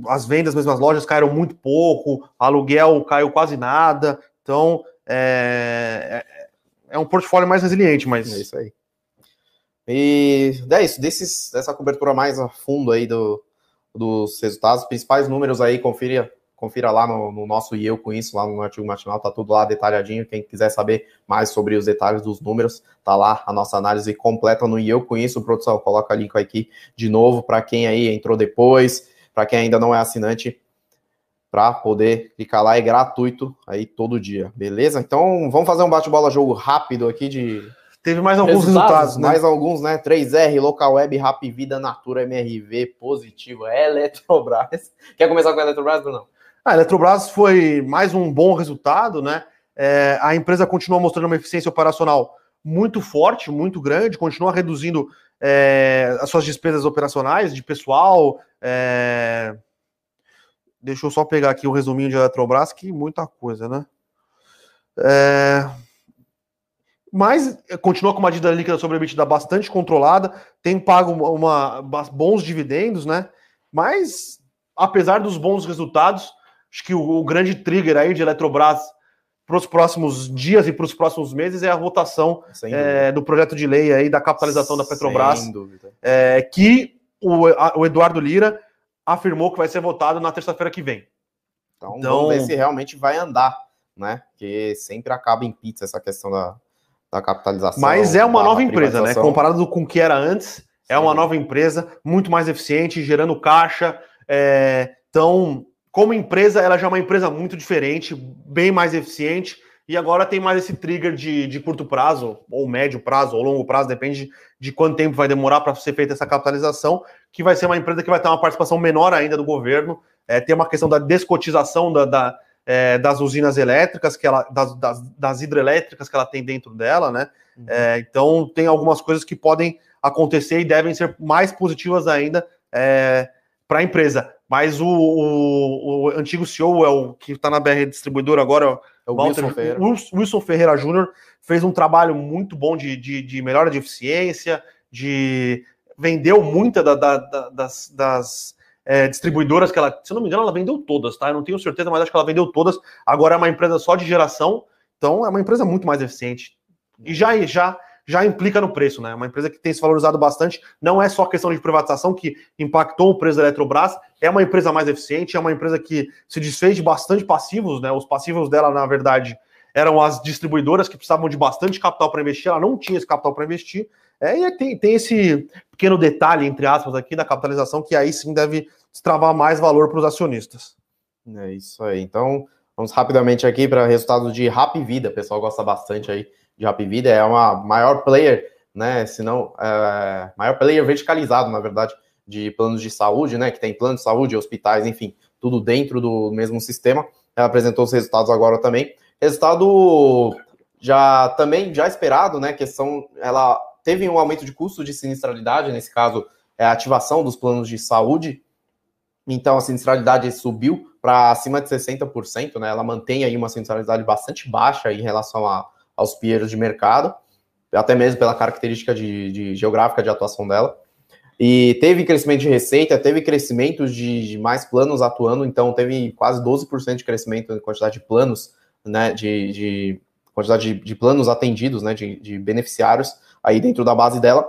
S2: As vendas mesmo as lojas caíram muito pouco, aluguel caiu quase nada. Então, é, é, é um portfólio mais resiliente, mas...
S1: É isso aí. E é isso, desses, dessa cobertura mais a fundo aí do, dos resultados, principais números aí, confira confira lá no, no, nosso E Eu Com Isso, lá no artigo matinal, tá tudo lá detalhadinho. Quem quiser saber mais sobre os detalhes dos números, tá lá a nossa análise completa no E Eu Com Isso. Produção, coloca o link aqui de novo para quem aí entrou depois, para quem ainda não é assinante, para poder clicar lá, é gratuito aí todo dia, beleza? Então vamos fazer um bate-bola jogo rápido aqui de.
S2: Teve mais alguns resultados, resultados
S1: né? Mais alguns, né? 3R, Local Web, Rap Vida, Natura, MRV, Positivo, Eletrobras. Quer começar com a Eletrobras, Bruno?
S2: A Eletrobras foi mais um bom resultado, né? É, a empresa continua mostrando uma eficiência operacional muito forte, muito grande, continua reduzindo é, as suas despesas operacionais de pessoal. É... Deixa eu só pegar aqui o resuminho de Eletrobras, que muita coisa, né? É... Mas continua com uma dívida líquida sobre a EBITDA bastante controlada, tem pago uma, uma, bons dividendos, né? Mas, apesar dos bons resultados, Acho que o, o grande trigger aí de Eletrobras para os próximos dias e para os próximos meses é a votação é, do projeto de lei aí da capitalização da Petrobras, é, que o, a, o, Eduardo Lira afirmou que vai ser votado na terça-feira que vem.
S1: Então, então, vamos ver se realmente vai andar, né? Porque sempre acaba em pizza essa questão da, da capitalização.
S2: Mas é uma nova empresa, né? Comparado com o que era antes, Sim. é uma nova empresa muito mais eficiente, gerando caixa. É, então, como empresa, ela já é uma empresa muito diferente, bem mais eficiente, e agora tem mais esse trigger de, de curto prazo, ou médio prazo, ou longo prazo, depende de quanto tempo vai demorar para ser feita essa capitalização, que vai ser uma empresa que vai ter uma participação menor ainda do governo. É, tem uma questão da descotização da, da é, das usinas elétricas, que ela, das, das, das, hidrelétricas que ela tem dentro dela, né? Uhum. É, então tem algumas coisas que podem acontecer e devem ser mais positivas ainda é, para a empresa. Mas o, o, o, antigo CEO, é o que está na BR Distribuidora agora, é o Walter, Wilson Ferreira, Wilson Ferreira Júnior, fez um trabalho muito bom de, de, de, melhora de eficiência, de vendeu muita da, da, da, das, das é, distribuidoras que ela, se não me engano, ela vendeu todas, tá? Eu não tenho certeza, mas acho que ela vendeu todas. Agora é uma empresa só de geração, então é uma empresa muito mais eficiente. E já, já já implica no preço, né? Uma empresa que tem se valorizado bastante, não é só questão de privatização que impactou o preço da Eletrobras, é uma empresa mais eficiente, é uma empresa que se desfez de bastante passivos, né? Os passivos dela, na verdade, eram as distribuidoras que precisavam de bastante capital para investir, ela não tinha esse capital para investir. É, e tem, tem esse pequeno detalhe, entre aspas, aqui da capitalização, que aí sim deve destravar mais valor para os acionistas.
S1: É isso aí. Então, vamos rapidamente aqui para resultados de Rap Vida. O pessoal gosta bastante aí de Rap Vida, é uma maior player, né? Se não, é, maior player verticalizado, na verdade, de planos de saúde, né? Que tem plano de saúde, hospitais, enfim, tudo dentro do mesmo sistema. Ela apresentou os resultados agora também. Resultado já também já esperado, né? Questão, ela teve um aumento de custo de sinistralidade, nesse caso, é a ativação dos planos de saúde. Então a sinistralidade subiu para acima de 60%, né? Ela mantém aí uma sinistralidade bastante baixa em relação a aos peers de mercado, até mesmo pela característica de, de geográfica de atuação dela. E teve crescimento de receita, teve crescimento de, de mais planos atuando, então teve quase 12% de crescimento na quantidade de planos, né, de, de quantidade de, de planos atendidos, né, de, de beneficiários aí dentro da base dela.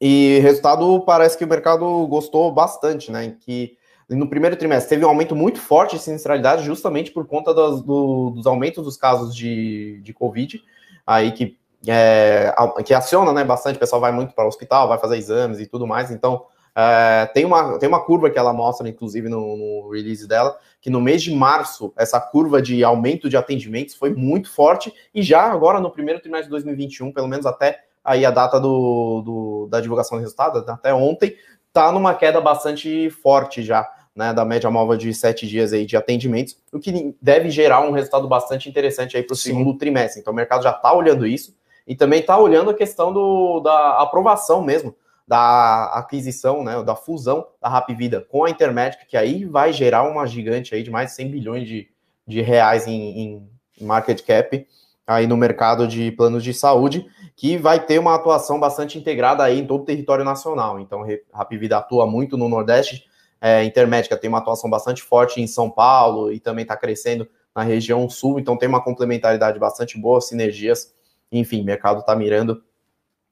S1: E resultado parece que o mercado gostou bastante, né? Que no primeiro trimestre teve um aumento muito forte de sinistralidade, justamente por conta dos, do, dos aumentos dos casos de, de Covid, aí que, é, que aciona né, bastante, o pessoal vai muito para o hospital, vai fazer exames e tudo mais. Então, é, tem, uma, tem uma curva que ela mostra, inclusive, no, no, release dela, que no mês de março, essa curva de aumento de atendimentos foi muito forte, e já agora no primeiro trimestre de 2021, pelo menos até aí a data do, do da divulgação do resultado, até ontem, está numa queda bastante forte já, né, da média móvel de sete dias aí de atendimentos, o que deve gerar um resultado bastante interessante aí para o segundo trimestre. Então o mercado já está olhando isso e também está olhando a questão do, da aprovação mesmo da aquisição, né, da fusão da Rap Vida com a Intermédica, que aí vai gerar uma gigante aí de mais de 100 bilhões de, de reais em, em market cap aí no mercado de planos de saúde, que vai ter uma atuação bastante integrada aí em todo o território nacional. Então, Rap Vida atua muito no Nordeste, é, Intermédica tem uma atuação bastante forte em São Paulo e também está crescendo na região sul, então tem uma complementaridade bastante boa, sinergias, enfim, o mercado está mirando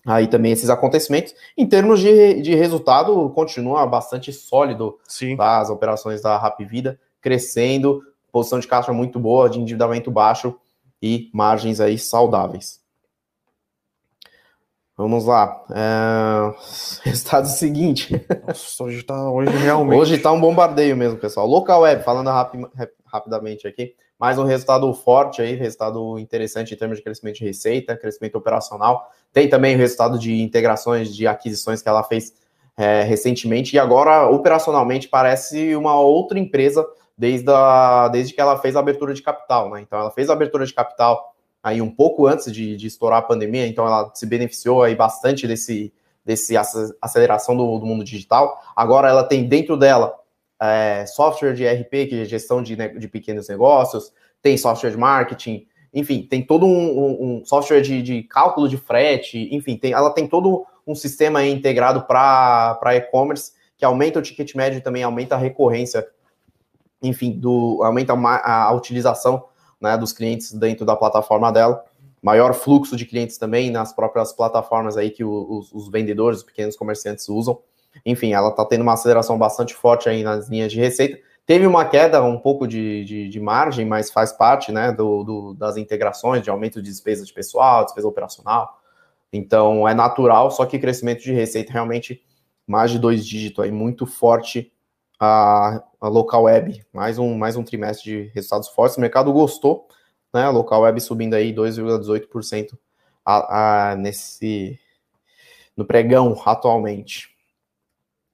S1: aí também esses acontecimentos. Em termos de, de resultado, continua bastante sólido Sim. Tá? as operações da Rap Vida, crescendo, posição de caixa muito boa, de endividamento baixo e margens aí saudáveis. Vamos lá. É... <laughs> Resultado seguinte.
S2: Nossa, hoje tá hoje realmente.
S1: Hoje tá um bombardeio mesmo, pessoal. Local Web, falando rapi rapidamente aqui. Mais um resultado forte aí, resultado interessante em termos de crescimento de receita, crescimento operacional. Tem também o resultado de integrações, de aquisições que ela fez é, recentemente. E agora, operacionalmente, parece uma outra empresa desde, a, desde que ela fez a abertura de capital, né? Então ela fez a abertura de capital aí um pouco antes de, de estourar a pandemia, então ela se beneficiou aí bastante desse, desse aceleração do, do mundo digital. Agora ela tem dentro dela é, software de RP, que é gestão de, de pequenos negócios, tem software de marketing, enfim, tem todo um, um, um software de, de, cálculo de frete, enfim, tem, ela tem todo um sistema integrado para e-commerce que aumenta o ticket médio e também aumenta a recorrência enfim, do, aumenta a, a utilização né, dos clientes dentro da plataforma dela, maior fluxo de clientes também nas próprias plataformas aí que os, os vendedores, os pequenos comerciantes usam. Enfim, ela está tendo uma aceleração bastante forte aí nas linhas de receita. Teve uma queda um pouco de, de, de margem, mas faz parte né, do, do, das integrações, de aumento de despesa de pessoal, despesa operacional. Então é natural, só que crescimento de receita realmente mais de dois dígitos aí, muito forte a, a local web, mais um, mais um trimestre de resultados fortes. O mercado gostou, né? A local web subindo aí 2,18% a, a, nesse no pregão atualmente.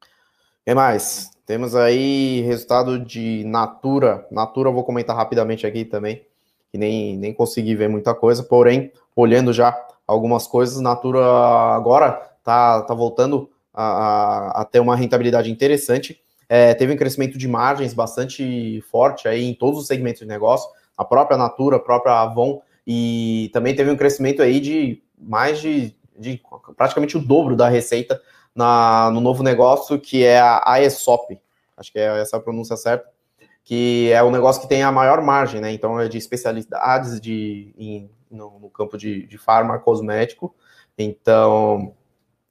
S1: O que mais? Temos aí resultado de Natura. Natura eu vou comentar rapidamente aqui também, que nem, nem consegui ver muita coisa, porém, olhando já algumas coisas, Natura agora tá, tá voltando a, a, a ter uma rentabilidade interessante é, teve um crescimento de margens bastante forte aí em todos os segmentos de negócio, a própria Natura, a própria Avon, e também teve um crescimento aí de mais de, de praticamente o dobro da receita na, no novo negócio, que é a AESOP, acho que é essa a pronúncia certa, que é o negócio que tem a maior margem, né? Então é de especialidades de, em, no, no, campo de, de farma cosmético. Então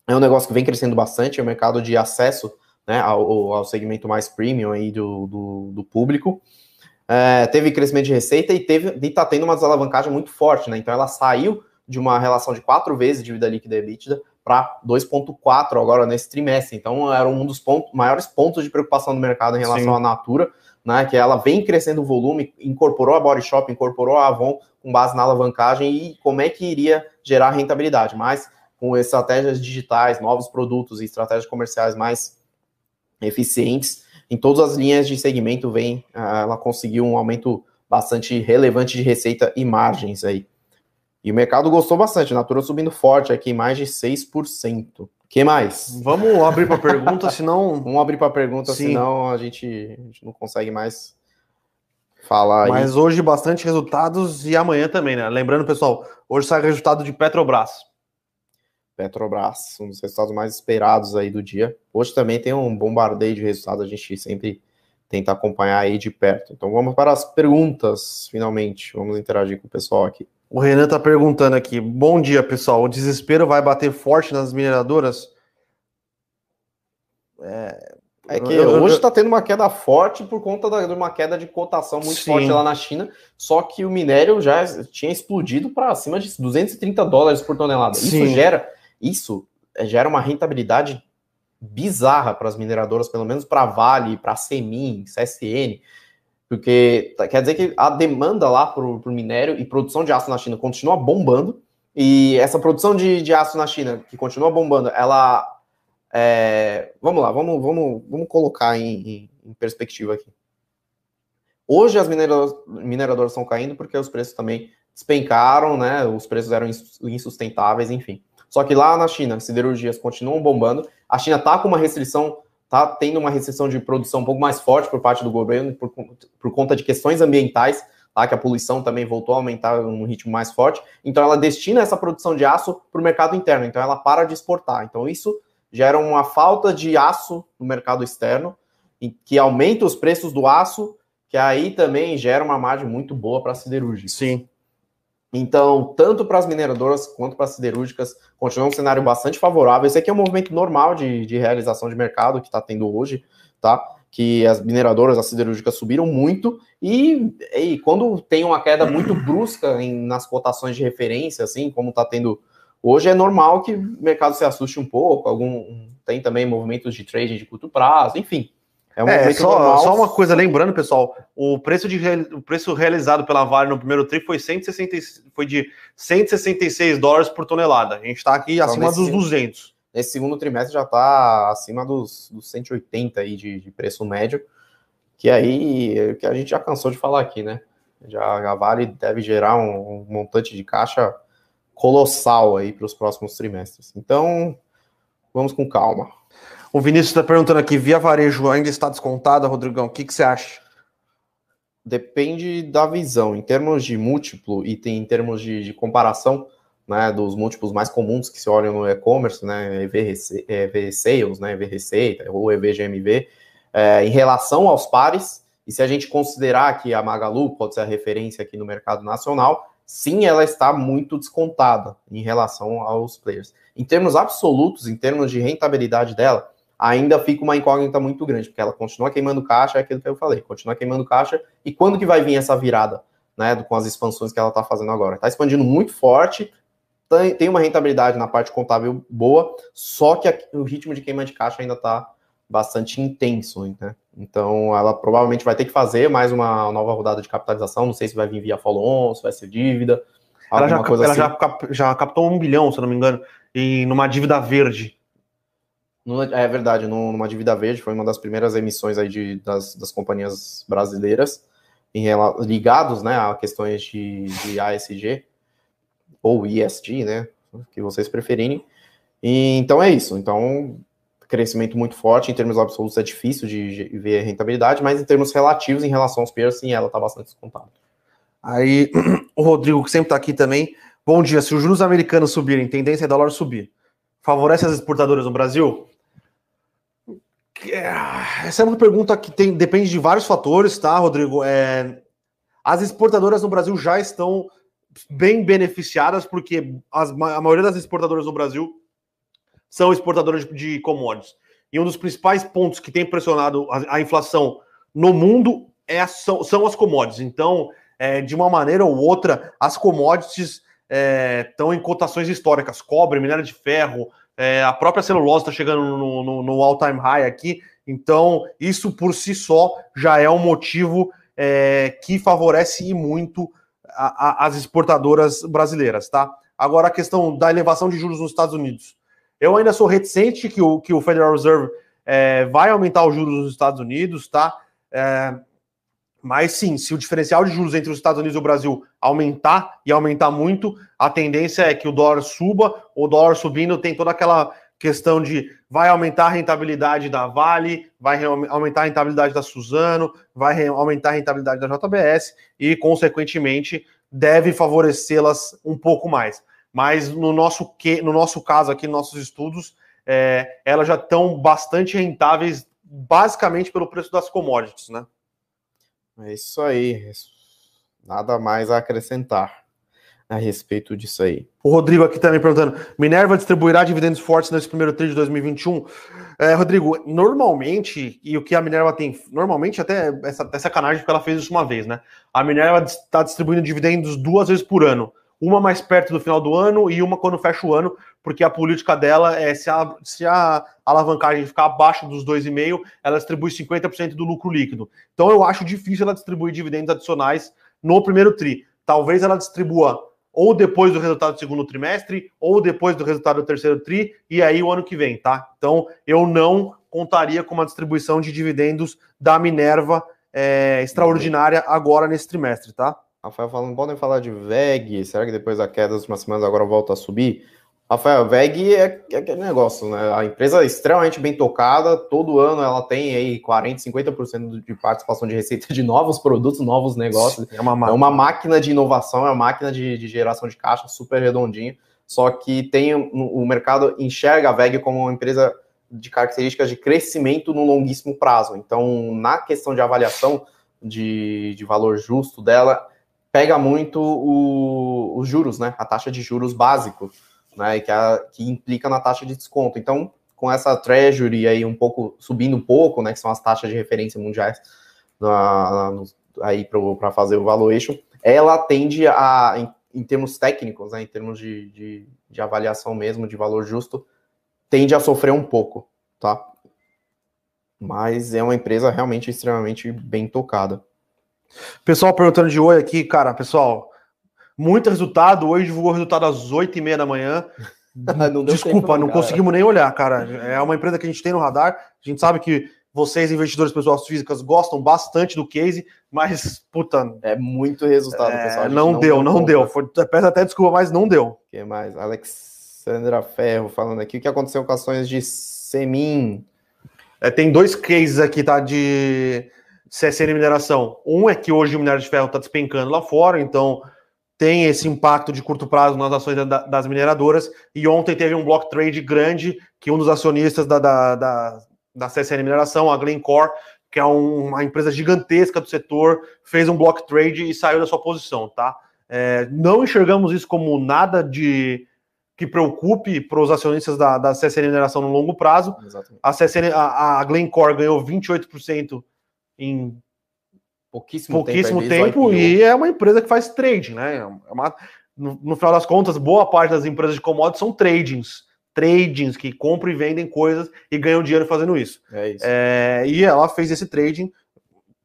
S1: é um negócio que vem crescendo bastante, é um mercado de acesso né, ao, ao segmento mais premium aí do, do, do público. É, teve crescimento de receita e teve e tá tendo uma desalavancagem muito forte, né? Então ela saiu de uma relação de quatro vezes dívida líquida e EBITDA para 2,4 agora nesse trimestre. Então era um dos pontos, maiores pontos de preocupação do mercado em relação Sim. à Natura, né? Que ela vem crescendo o volume, incorporou a Body Shop, incorporou a Avon com base na alavancagem e como é que iria gerar rentabilidade, mas com estratégias digitais, novos produtos e estratégias comerciais mais eficientes. Em todas as linhas de segmento vem, ah, ela conseguiu um aumento bastante relevante de receita e margens aí. E o mercado gostou bastante, a Natura subindo forte aqui, mais de 6%. que mais?
S2: Vamos abrir para pergunta, <laughs> senão.
S1: Vamos abrir para pergunta, Sim. senão a gente, a gente não consegue mais falar.
S2: Mas aí. hoje bastante resultados e amanhã também, né? Lembrando, pessoal, hoje sai o resultado de Petrobras.
S1: Petrobras, um dos resultados mais esperados aí do dia. Hoje também tem um bombardeio de resultados, a gente sempre tenta acompanhar aí de perto. Então vamos para as perguntas, finalmente. Vamos interagir com o pessoal aqui.
S2: O Renan tá perguntando aqui. Bom dia, pessoal. O desespero vai bater forte nas mineradoras?
S1: É, é que hoje está tendo uma queda forte por conta da, de uma queda de cotação muito Sim. forte lá na China. Só que o minério já tinha explodido para acima de 230 dólares por tonelada. Sim. Isso gera, isso gera uma rentabilidade bizarra para as mineradoras, pelo menos para a Vale, para a Semin, CSN, porque tá, quer dizer que a demanda lá para o minério e produção de aço na China continua bombando, e essa produção de, de aço na China, que continua bombando, ela. É, vamos lá, vamos, vamos, vamos colocar em, em perspectiva aqui. Hoje as mineradoras, mineradoras estão caindo porque os preços também despencaram, né? Os preços eram insustentáveis, enfim. Só que lá na China, as siderurgias continuam bombando. A China está com uma restrição, está tendo uma restrição de produção um pouco mais forte por parte do governo, por, por conta de questões ambientais, tá? que a poluição também voltou a aumentar num ritmo mais forte. Então, ela destina essa produção de aço para o mercado interno. Então, ela para de exportar. Então, isso gera uma falta de aço no mercado externo, que aumenta os preços do aço, que aí também gera uma margem muito boa para a siderúrgica.
S2: Sim.
S1: Então, tanto para as mineradoras quanto para as siderúrgicas, continua um cenário bastante favorável. Esse aqui é um movimento normal de, de realização de mercado que está tendo hoje, tá? Que as mineradoras, as siderúrgicas subiram muito e, e quando tem uma queda muito brusca em, nas cotações de referência, assim, como está tendo hoje, é normal que o mercado se assuste um pouco. Algum, tem também movimentos de trading de curto prazo, enfim.
S2: É, um é só, só, uma coisa, lembrando, pessoal, o preço, de, o preço realizado pela Vale no primeiro tri foi, 160, foi de 166 dólares por tonelada. A gente está aqui então, acima dos 200.
S1: Nesse segundo trimestre já está acima dos, dos 180 aí de, de, preço médio, que aí que a gente já cansou de falar aqui, né? Já a Vale deve gerar um, um montante de caixa colossal aí para os próximos trimestres. Então, vamos com calma.
S2: O Vinícius está perguntando aqui: via varejo ainda está descontada, Rodrigão? O que, que você acha?
S1: Depende da visão. Em termos de múltiplo e tem, em termos de, de comparação né, dos múltiplos mais comuns que se olham no e-commerce, né, EV, EV Sales, né, EV Receita ou EV GMV, é, em relação aos pares, e se a gente considerar que a Magalu pode ser a referência aqui no mercado nacional, sim, ela está muito descontada em relação aos players. Em termos absolutos, em termos de rentabilidade dela, ainda fica uma incógnita muito grande, porque ela continua queimando caixa, é aquilo que eu falei, continua queimando caixa, e quando que vai vir essa virada, né, com as expansões que ela está fazendo agora? Está expandindo muito forte, tem uma rentabilidade na parte contábil boa, só que o ritmo de queima de caixa ainda está bastante intenso, né? Então, ela provavelmente vai ter que fazer mais uma nova rodada de capitalização, não sei se vai vir via follow-on, se vai ser dívida,
S2: ela já, ela assim. já, já captou um bilhão, se não me engano, e numa dívida verde.
S1: É verdade, numa dívida verde, foi uma das primeiras emissões aí de, das, das companhias brasileiras em, ligados né, a questões de, de ASG ou ISG, né? Que vocês preferirem. E, então é isso. Então, crescimento muito forte. Em termos absolutos é difícil de, ver rentabilidade, mas em termos relativos, em relação aos peers, sim, ela está bastante descontada.
S2: Aí, <clears throat> o Rodrigo, que sempre está aqui também. Bom dia. Se os juros americanos subirem, tendência é dólar subir. Favorece as exportadoras no Brasil? É, essa é uma pergunta que tem, depende de vários fatores, tá, Rodrigo? É, as exportadoras no Brasil já estão bem beneficiadas, porque as, a maioria das exportadoras no Brasil são exportadoras de, de commodities. E um dos principais pontos que tem pressionado a, a inflação no mundo é, são, são as commodities. Então, é, de uma maneira ou outra, as commodities estão é, em cotações históricas, cobre, minério de ferro, é, a própria celulose está chegando no, no, no all-time high aqui, então isso por si só já é um motivo é, que favorece muito a, a, as exportadoras brasileiras, tá? Agora a questão da elevação de juros nos Estados Unidos. Eu ainda sou reticente que o, que o Federal Reserve é, vai aumentar os juros nos Estados Unidos, tá? É, mas sim, se o diferencial de juros entre os Estados Unidos e o Brasil aumentar e aumentar muito, a tendência é que o dólar suba. O dólar subindo tem toda aquela questão de vai aumentar a rentabilidade da Vale, vai aumentar a rentabilidade da Suzano, vai aumentar a rentabilidade da JBS e, consequentemente, deve favorecê-las um pouco mais. Mas no nosso, que, no nosso caso aqui, nossos estudos, é, elas já estão bastante rentáveis, basicamente pelo preço das commodities, né?
S1: É isso aí. Nada mais a acrescentar. a respeito disso aí.
S2: O Rodrigo aqui também perguntando: Minerva distribuirá dividendos fortes nesse primeiro TRI de 2021? É, Rodrigo, normalmente, e o que a Minerva tem, normalmente até essa, essa sacanagem porque ela fez isso uma vez, né? A Minerva está distribuindo dividendos duas vezes por ano. Uma mais perto do final do ano e uma quando fecha o ano, porque a política dela é se a, se a alavancagem ficar abaixo dos 2,5, ela distribui 50% do lucro líquido. Então eu acho difícil ela distribuir dividendos adicionais no primeiro TRI. Talvez ela distribua ou depois do resultado do segundo trimestre, ou depois do resultado do terceiro TRI, e aí o ano que vem, tá? Então, eu não contaria com uma distribuição de dividendos da Minerva é, extraordinária agora nesse trimestre, tá?
S1: Rafael falando, podem falar de VEG, será que depois da queda das últimas semanas agora volta a subir? Rafael, VEG é, é aquele negócio, né? A empresa é extremamente bem tocada, todo ano ela tem aí 40, 50% de participação de receita de novos produtos, novos negócios. É uma, é uma máquina de inovação, é uma máquina de, de geração de caixa super redondinha. Só que tem o mercado enxerga a VEG como uma empresa de características de crescimento no longuíssimo prazo. Então, na questão de avaliação de, de valor justo dela, pega muito o, os juros, né? A taxa de juros básico né, que, a, que implica na taxa de desconto. Então, com essa treasury aí um pouco subindo um pouco, né, que são as taxas de referência mundiais na, na, aí para fazer o valuation, ela tende a, em, em termos técnicos, né, em termos de, de, de, avaliação mesmo, de valor justo, tende a sofrer um pouco, tá? Mas é uma empresa realmente extremamente bem tocada.
S2: Pessoal perguntando de oi aqui, cara, pessoal, muito resultado. Hoje divulgou o resultado às 8 e meia da manhã. <laughs> não Desculpa, não conseguimos nem olhar, cara. É uma empresa que a gente tem no radar. A gente sabe que vocês, investidores pessoas físicas, gostam bastante do case, mas, puta.
S1: É muito resultado,
S2: é, pessoal. Não, não, deu, não deu. Foi, peço até desculpa, mas não deu. O
S1: que mais? Alexandra Ferro falando aqui. O que aconteceu com ações de Semin?
S2: É, tem dois cases aqui, tá? De CSN Mineração. Um é que hoje o minério de ferro está despencando lá fora, então tem esse impacto de curto prazo nas ações da, das mineradoras. E ontem teve um block trade grande que um dos acionistas da, da, da, da CSN Mineração, a Glencore, que é um, uma empresa gigantesca do setor, fez um block trade e saiu da sua posição, tá? É, não enxergamos isso como nada de que preocupe para os acionistas da, da CSN Mineração no longo prazo. Exatamente. A, CSN, a, a Glencore ganhou 28% em pouquíssimo, pouquíssimo tempo, tempo e é uma empresa que faz trading, né? É uma, no, no, final das contas, boa parte das empresas de commodities são tradings, tradings que compram e vendem coisas e ganham dinheiro fazendo isso. É isso. É, e ela fez esse trading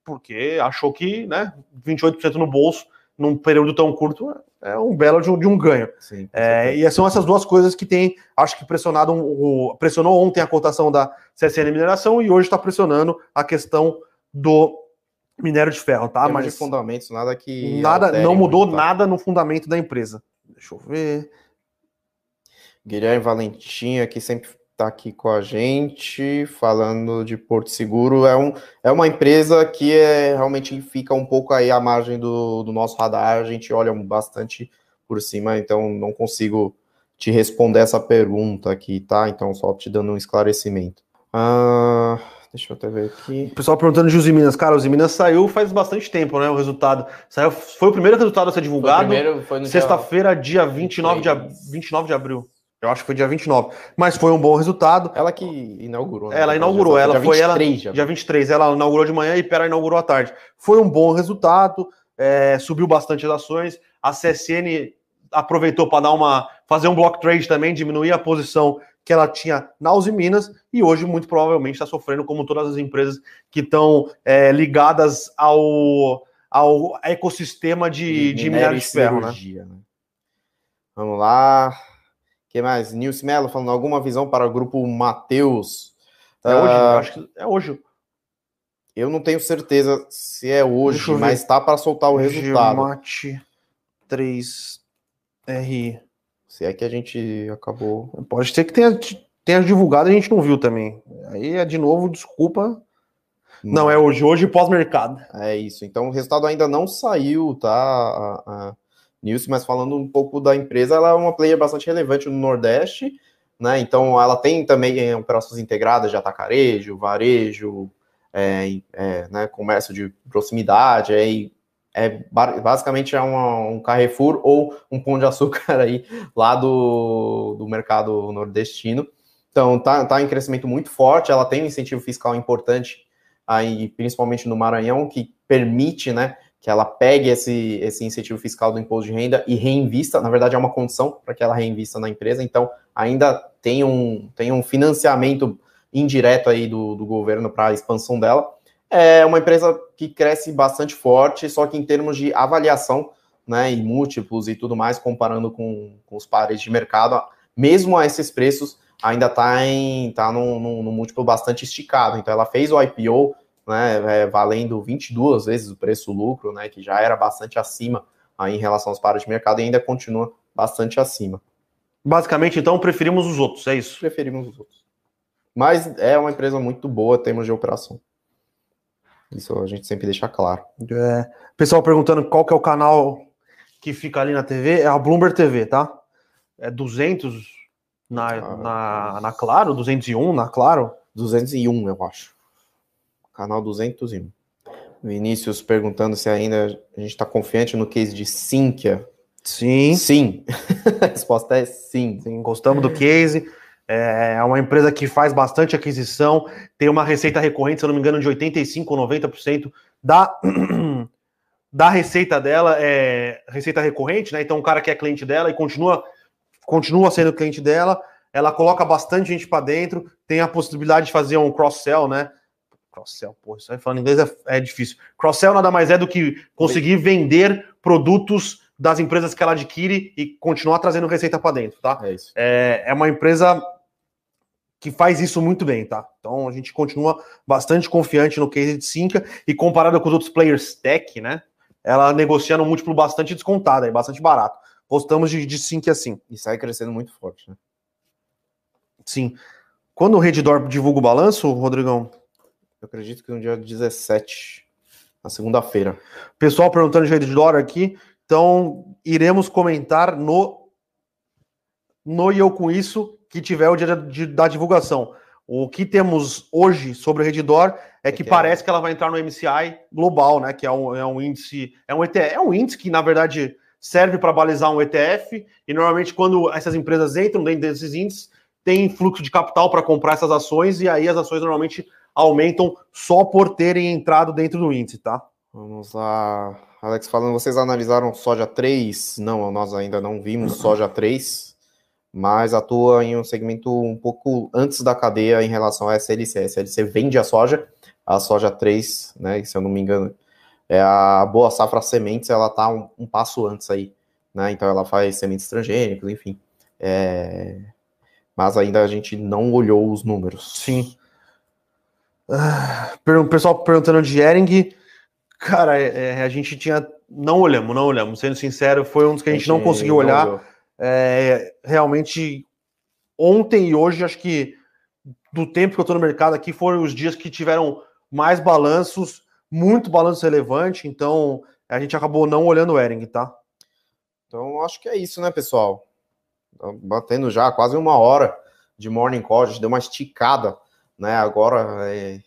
S2: porque achou que, né, 28% no bolso num período tão curto é um belo de um, de um ganho. Sim, é, e são essas duas coisas que tem, acho que pressionado, pressionou ontem a cotação da CSN Mineração e hoje está pressionando a questão do minério de ferro, tá?
S1: Mas de fundamentos, nada que.
S2: Nada, não mudou tá? nada no fundamento da empresa. Deixa eu ver.
S1: Guilherme Valentim aqui sempre está aqui com a gente, falando de Porto Seguro. É, um, é uma empresa que é, realmente fica um pouco aí à margem do, do nosso radar, a gente olha bastante por cima, então não consigo te responder essa pergunta aqui, tá? Então, só te dando um esclarecimento. Ah. Deixa eu até ver aqui.
S2: O pessoal perguntando de Usiminas. Cara, Usiminas saiu faz bastante tempo, né? O resultado. Saiu, foi o primeiro resultado a ser divulgado. Sexta-feira, dia 29 de, 29 de abril. Eu acho que foi dia 29. Mas foi um bom resultado.
S1: Ela que inaugurou.
S2: Né? Ela inaugurou. Ela dia foi 23, ela. Dia 23. Ela inaugurou de manhã e Pera inaugurou à tarde. Foi um bom resultado. É, subiu bastante as ações. A CSN aproveitou para dar uma. fazer um block trade também, diminuir a posição que ela tinha na Uzi Minas e hoje muito provavelmente está sofrendo como todas as empresas que estão é, ligadas ao, ao ecossistema de, de, de minério de ferro, né? né?
S1: Vamos lá. O que mais? Nilce Mello falando alguma visão para o grupo Mateus.
S2: É uh, hoje, ah, acho que é hoje.
S1: Eu não tenho certeza se é hoje, mas está para soltar o resultado.
S2: Mate 3R.
S1: Se é que a gente acabou.
S2: Pode ser que tenha, tenha divulgado e a gente não viu também. Aí é de novo, desculpa. Não, não é hoje, hoje pós-mercado.
S1: É isso. Então o resultado ainda não saiu, tá? A, a Nilce, mas falando um pouco da empresa, ela é uma player bastante relevante no Nordeste, né? Então ela tem também é, operações integradas de atacarejo, varejo, é, é, né, comércio de proximidade, é, é basicamente é uma, um Carrefour ou um Pão de Açúcar <laughs> aí lá do, do mercado nordestino. Então tá, tá em crescimento muito forte, ela tem um incentivo fiscal importante aí, principalmente no Maranhão, que permite, né, que ela pegue esse, esse incentivo fiscal do imposto de renda e reinvista, na verdade é uma condição para que ela reinvista na empresa, então ainda tem um, tem um financiamento indireto aí do, do governo para a expansão dela. É uma empresa que cresce bastante forte, só que em termos de avaliação, né, e múltiplos e tudo mais, comparando com, com os pares de mercado, mesmo a esses preços, ainda está em tá num, num, num, múltiplo bastante esticado. Então, ela fez o IPO, né, é, valendo 22 vezes o preço-lucro, né, que já era bastante acima aí, em relação aos pares de mercado e ainda continua bastante acima.
S2: Basicamente, então, preferimos os outros, é isso?
S1: Preferimos os outros. Mas é uma empresa muito boa em termos de operação. Isso a gente sempre deixa claro.
S2: É, pessoal perguntando qual que é o canal que fica ali na TV, é a Bloomberg TV, tá? É 200 na, ah, na, na Claro, 201 na Claro?
S1: 201, eu acho. Canal 201. Vinícius perguntando se ainda a gente está confiante no case de Sinqia.
S2: Sim.
S1: Sim. <laughs> a resposta é sim.
S2: sim. Gostamos do case. É uma empresa que faz bastante aquisição, tem uma receita recorrente, se eu não me engano, de 85% ou 90% da, <clears throat> da receita dela é receita recorrente, né? Então, o cara que é cliente dela e continua, continua sendo cliente dela, ela coloca bastante gente para dentro, tem a possibilidade de fazer um cross-sell, né? Cross-sell, pô, isso aí falando inglês é, é difícil. Cross-sell nada mais é do que conseguir vender produtos das empresas que ela adquire e continuar trazendo receita para dentro, tá?
S1: É, isso.
S2: É, é uma empresa que faz isso muito bem, tá? Então a gente continua bastante confiante no case de Sinca e comparado com os outros players tech, né? Ela negocia no múltiplo bastante descontado, aí, bastante barato. Postamos de, de Sync assim.
S1: E sai crescendo muito forte, né?
S2: Sim. Quando o Reddor divulga o balanço, Rodrigão?
S1: Eu acredito que no dia 17, na segunda-feira.
S2: Pessoal perguntando de Reddor aqui, então iremos comentar no no e eu com isso que tiver o dia de, da divulgação. O que temos hoje sobre o Redditor é que, é que parece é. que ela vai entrar no MCI global, né? Que é um, é um índice, é um ETF, é um índice que, na verdade, serve para balizar um ETF, e normalmente, quando essas empresas entram dentro desses índices, tem fluxo de capital para comprar essas ações, e aí as ações normalmente aumentam só por terem entrado dentro do índice, tá?
S1: Vamos lá. Alex falando, vocês analisaram soja 3? Não, nós ainda não vimos soja 3 mas atua em um segmento um pouco antes da cadeia em relação à SLC. A SLC vende a soja, a soja 3, né, se eu não me engano, é a boa safra sementes, ela está um, um, passo antes aí, né, então ela faz sementes transgênicas, enfim. É... Mas ainda a gente não olhou os números.
S2: Sim. O pessoal perguntando de Ering, cara, é, é, a gente tinha. Não olhamos, não olhamos. Sendo sincero, foi um dos que a gente, a gente não conseguiu olhar. Olhou é, realmente, ontem e hoje, acho que do tempo que eu estou no mercado aqui, foram os dias que tiveram mais balanços, muito balanço relevante, então a gente acabou não olhando o Ering, tá?
S1: Então, acho que é isso, né, pessoal? Tá batendo já quase uma hora de morning call, a gente deu uma esticada, né? Agora é...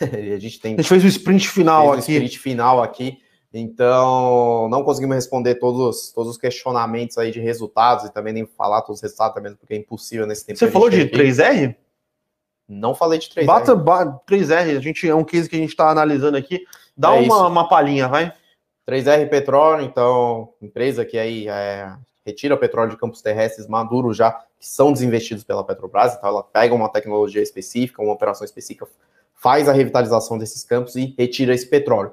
S1: <laughs> a gente tem.
S2: A gente fez o sprint final aqui. O
S1: sprint final aqui. Então, não conseguimos responder todos, todos os questionamentos aí de resultados e também nem falar todos os resultados também, porque é impossível nesse tempo.
S2: Você falou de 3R?
S1: Não falei de 3R.
S2: Bata, 3R, a gente, é um case que a gente está analisando aqui. Dá é uma, uma palhinha, vai.
S1: 3R Petróleo, então, empresa que aí é, retira petróleo de campos terrestres maduros já, que são desinvestidos pela Petrobras, então ela pega uma tecnologia específica, uma operação específica, faz a revitalização desses campos e retira esse petróleo.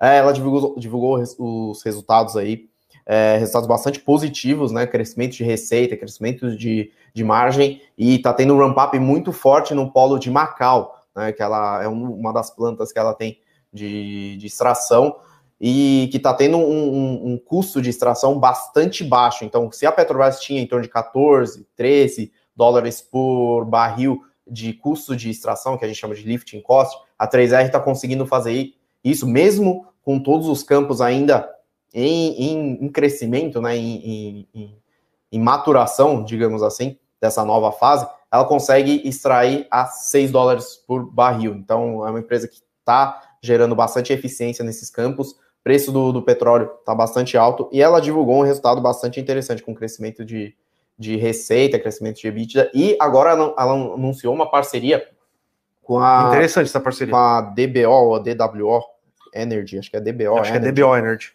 S1: É, ela divulgou, divulgou os resultados aí, é, resultados bastante positivos, né? Crescimento de receita, crescimento de, de margem, e está tendo um ramp-up muito forte no polo de Macau, né? Que ela é uma das plantas que ela tem de, de extração e que está tendo um, um, um, custo de extração bastante baixo. Então, se a Petrobras tinha em torno de 14, 13 dólares por barril de custo de extração, que a gente chama de lifting cost, a 3R está conseguindo fazer isso mesmo com todos os campos ainda em, em, em crescimento, né, em, em, maturação, digamos assim, dessa nova fase, ela consegue extrair a 6 dólares por barril. Então, é uma empresa que está gerando bastante eficiência nesses campos, preço do, do petróleo está bastante alto e ela divulgou um resultado bastante interessante com crescimento de, de receita, crescimento de EBITDA e agora ela anunciou uma parceria com a
S2: interessante essa parceria.
S1: com a DBO ou a DWO Energy, acho que é DBO
S2: acho Energy, que é DBO Energy,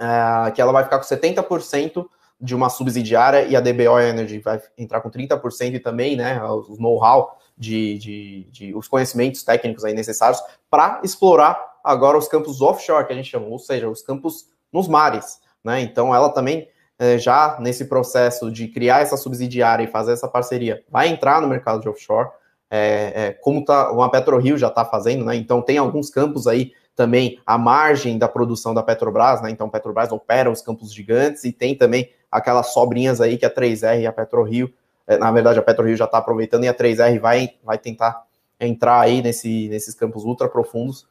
S1: é, que ela vai ficar com 70% de uma subsidiária e a DBO Energy vai entrar com 30% e também, né, os know-how de, de, de, os conhecimentos técnicos aí necessários para explorar agora os campos offshore, que a gente chama, ou seja, os campos nos mares, né? Então ela também é, já nesse processo de criar essa subsidiária e fazer essa parceria, vai entrar no mercado de offshore, é, é, como tá, uma PetroRio já está fazendo, né? Então tem alguns campos aí também à margem da produção da Petrobras, né? Então a Petrobras opera os campos gigantes e tem também aquelas sobrinhas aí que a 3R e a PetroRio é, na verdade, a PetroRio já está aproveitando e a 3R vai, vai tentar entrar aí nesse, nesses campos ultra profundos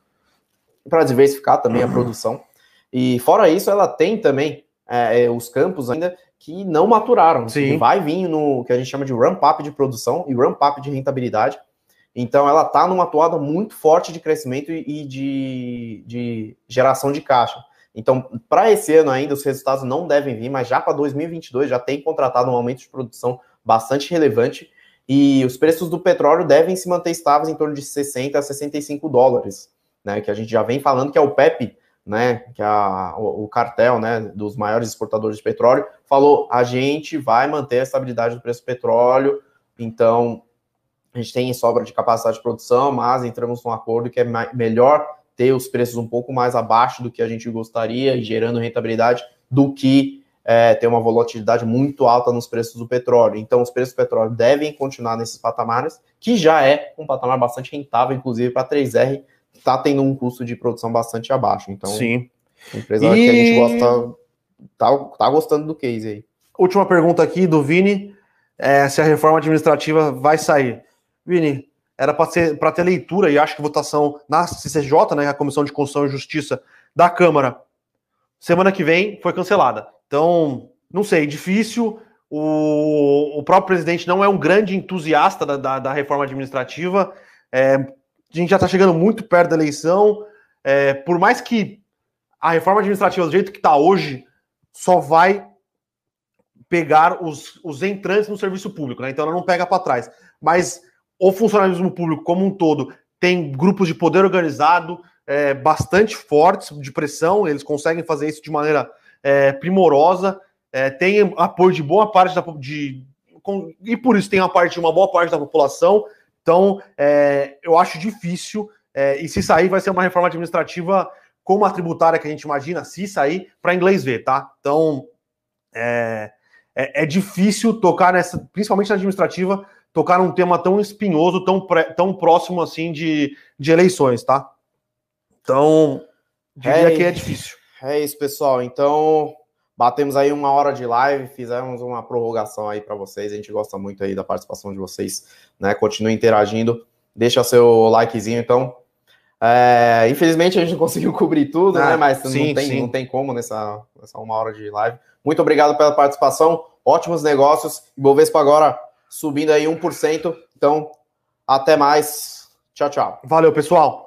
S1: para diversificar também a produção. E fora isso, ela tem também é, é os campos ainda que não maturaram. Sim. Que vai vir no que a gente chama de ramp-up de produção e ramp-up de rentabilidade. Então, ela está numa atuada muito forte de crescimento e de, de geração de caixa. Então, para esse ano ainda, os resultados não devem vir, mas já para 2022 já tem contratado um aumento de produção bastante relevante e os preços do petróleo devem se manter estáveis em torno de 60 a 65 dólares, né? Que a gente já vem falando que é o PEP, né? Que a, o, o, cartel, né? Dos maiores exportadores de petróleo falou: a gente vai manter a estabilidade do preço do petróleo, então a gente tem sobra de capacidade de produção, mas entramos num acordo que é melhor ter os preços um pouco mais abaixo do que a gente gostaria e gerando rentabilidade do que é, ter uma volatilidade muito alta nos preços do petróleo. Então, os preços do petróleo devem continuar nesses patamares, que já é um patamar bastante rentável, inclusive para a 3R, que está tendo um custo de produção bastante abaixo. Então,
S2: Sim.
S1: empresa e... que a gente gosta, tá, tá gostando do case aí.
S2: Última pergunta aqui do Vini: é, se a reforma administrativa vai sair. Vini, era para ter leitura e acho que votação na CCJ, né, a Comissão de Constituição e Justiça da Câmara, semana que vem foi cancelada. Então, não sei, difícil. O, o próprio presidente não é um grande entusiasta da, da, da reforma administrativa. É, a gente já está chegando muito perto da eleição. É, por mais que a reforma administrativa, do jeito que está hoje, só vai pegar os, os entrantes no serviço público, né? Então ela não pega para trás. Mas o funcionalismo público como um todo tem grupos de poder organizado é, bastante fortes de pressão, eles conseguem fazer isso de maneira é, primorosa, é, tem apoio de boa parte da de, com, e por isso tem a parte de uma boa parte da população. Então, é, eu acho difícil, é, e se sair, vai ser uma reforma administrativa como a tributária que a gente imagina, se sair, para inglês ver, tá? Então, é, é, é, difícil tocar nessa, principalmente na administrativa, tocar num tema tão espinhoso, tão, pré, tão próximo assim de, de eleições, tá? Então, diria é, que é difícil.
S1: É isso, pessoal. Então, batemos aí uma hora de live, fizemos uma prorrogação aí para vocês. A gente gosta muito aí da participação de vocês, né? Continue interagindo. Deixa seu likezinho, então. É, infelizmente a gente não conseguiu cobrir tudo, né? ah, né? Mas sim, não, tem, não tem como nessa, nessa uma hora de live. Muito obrigado pela participação. Ótimos negócios. Ibovespa agora subindo aí 1%. Então, até mais. Tchau, tchau.
S2: Valeu, pessoal.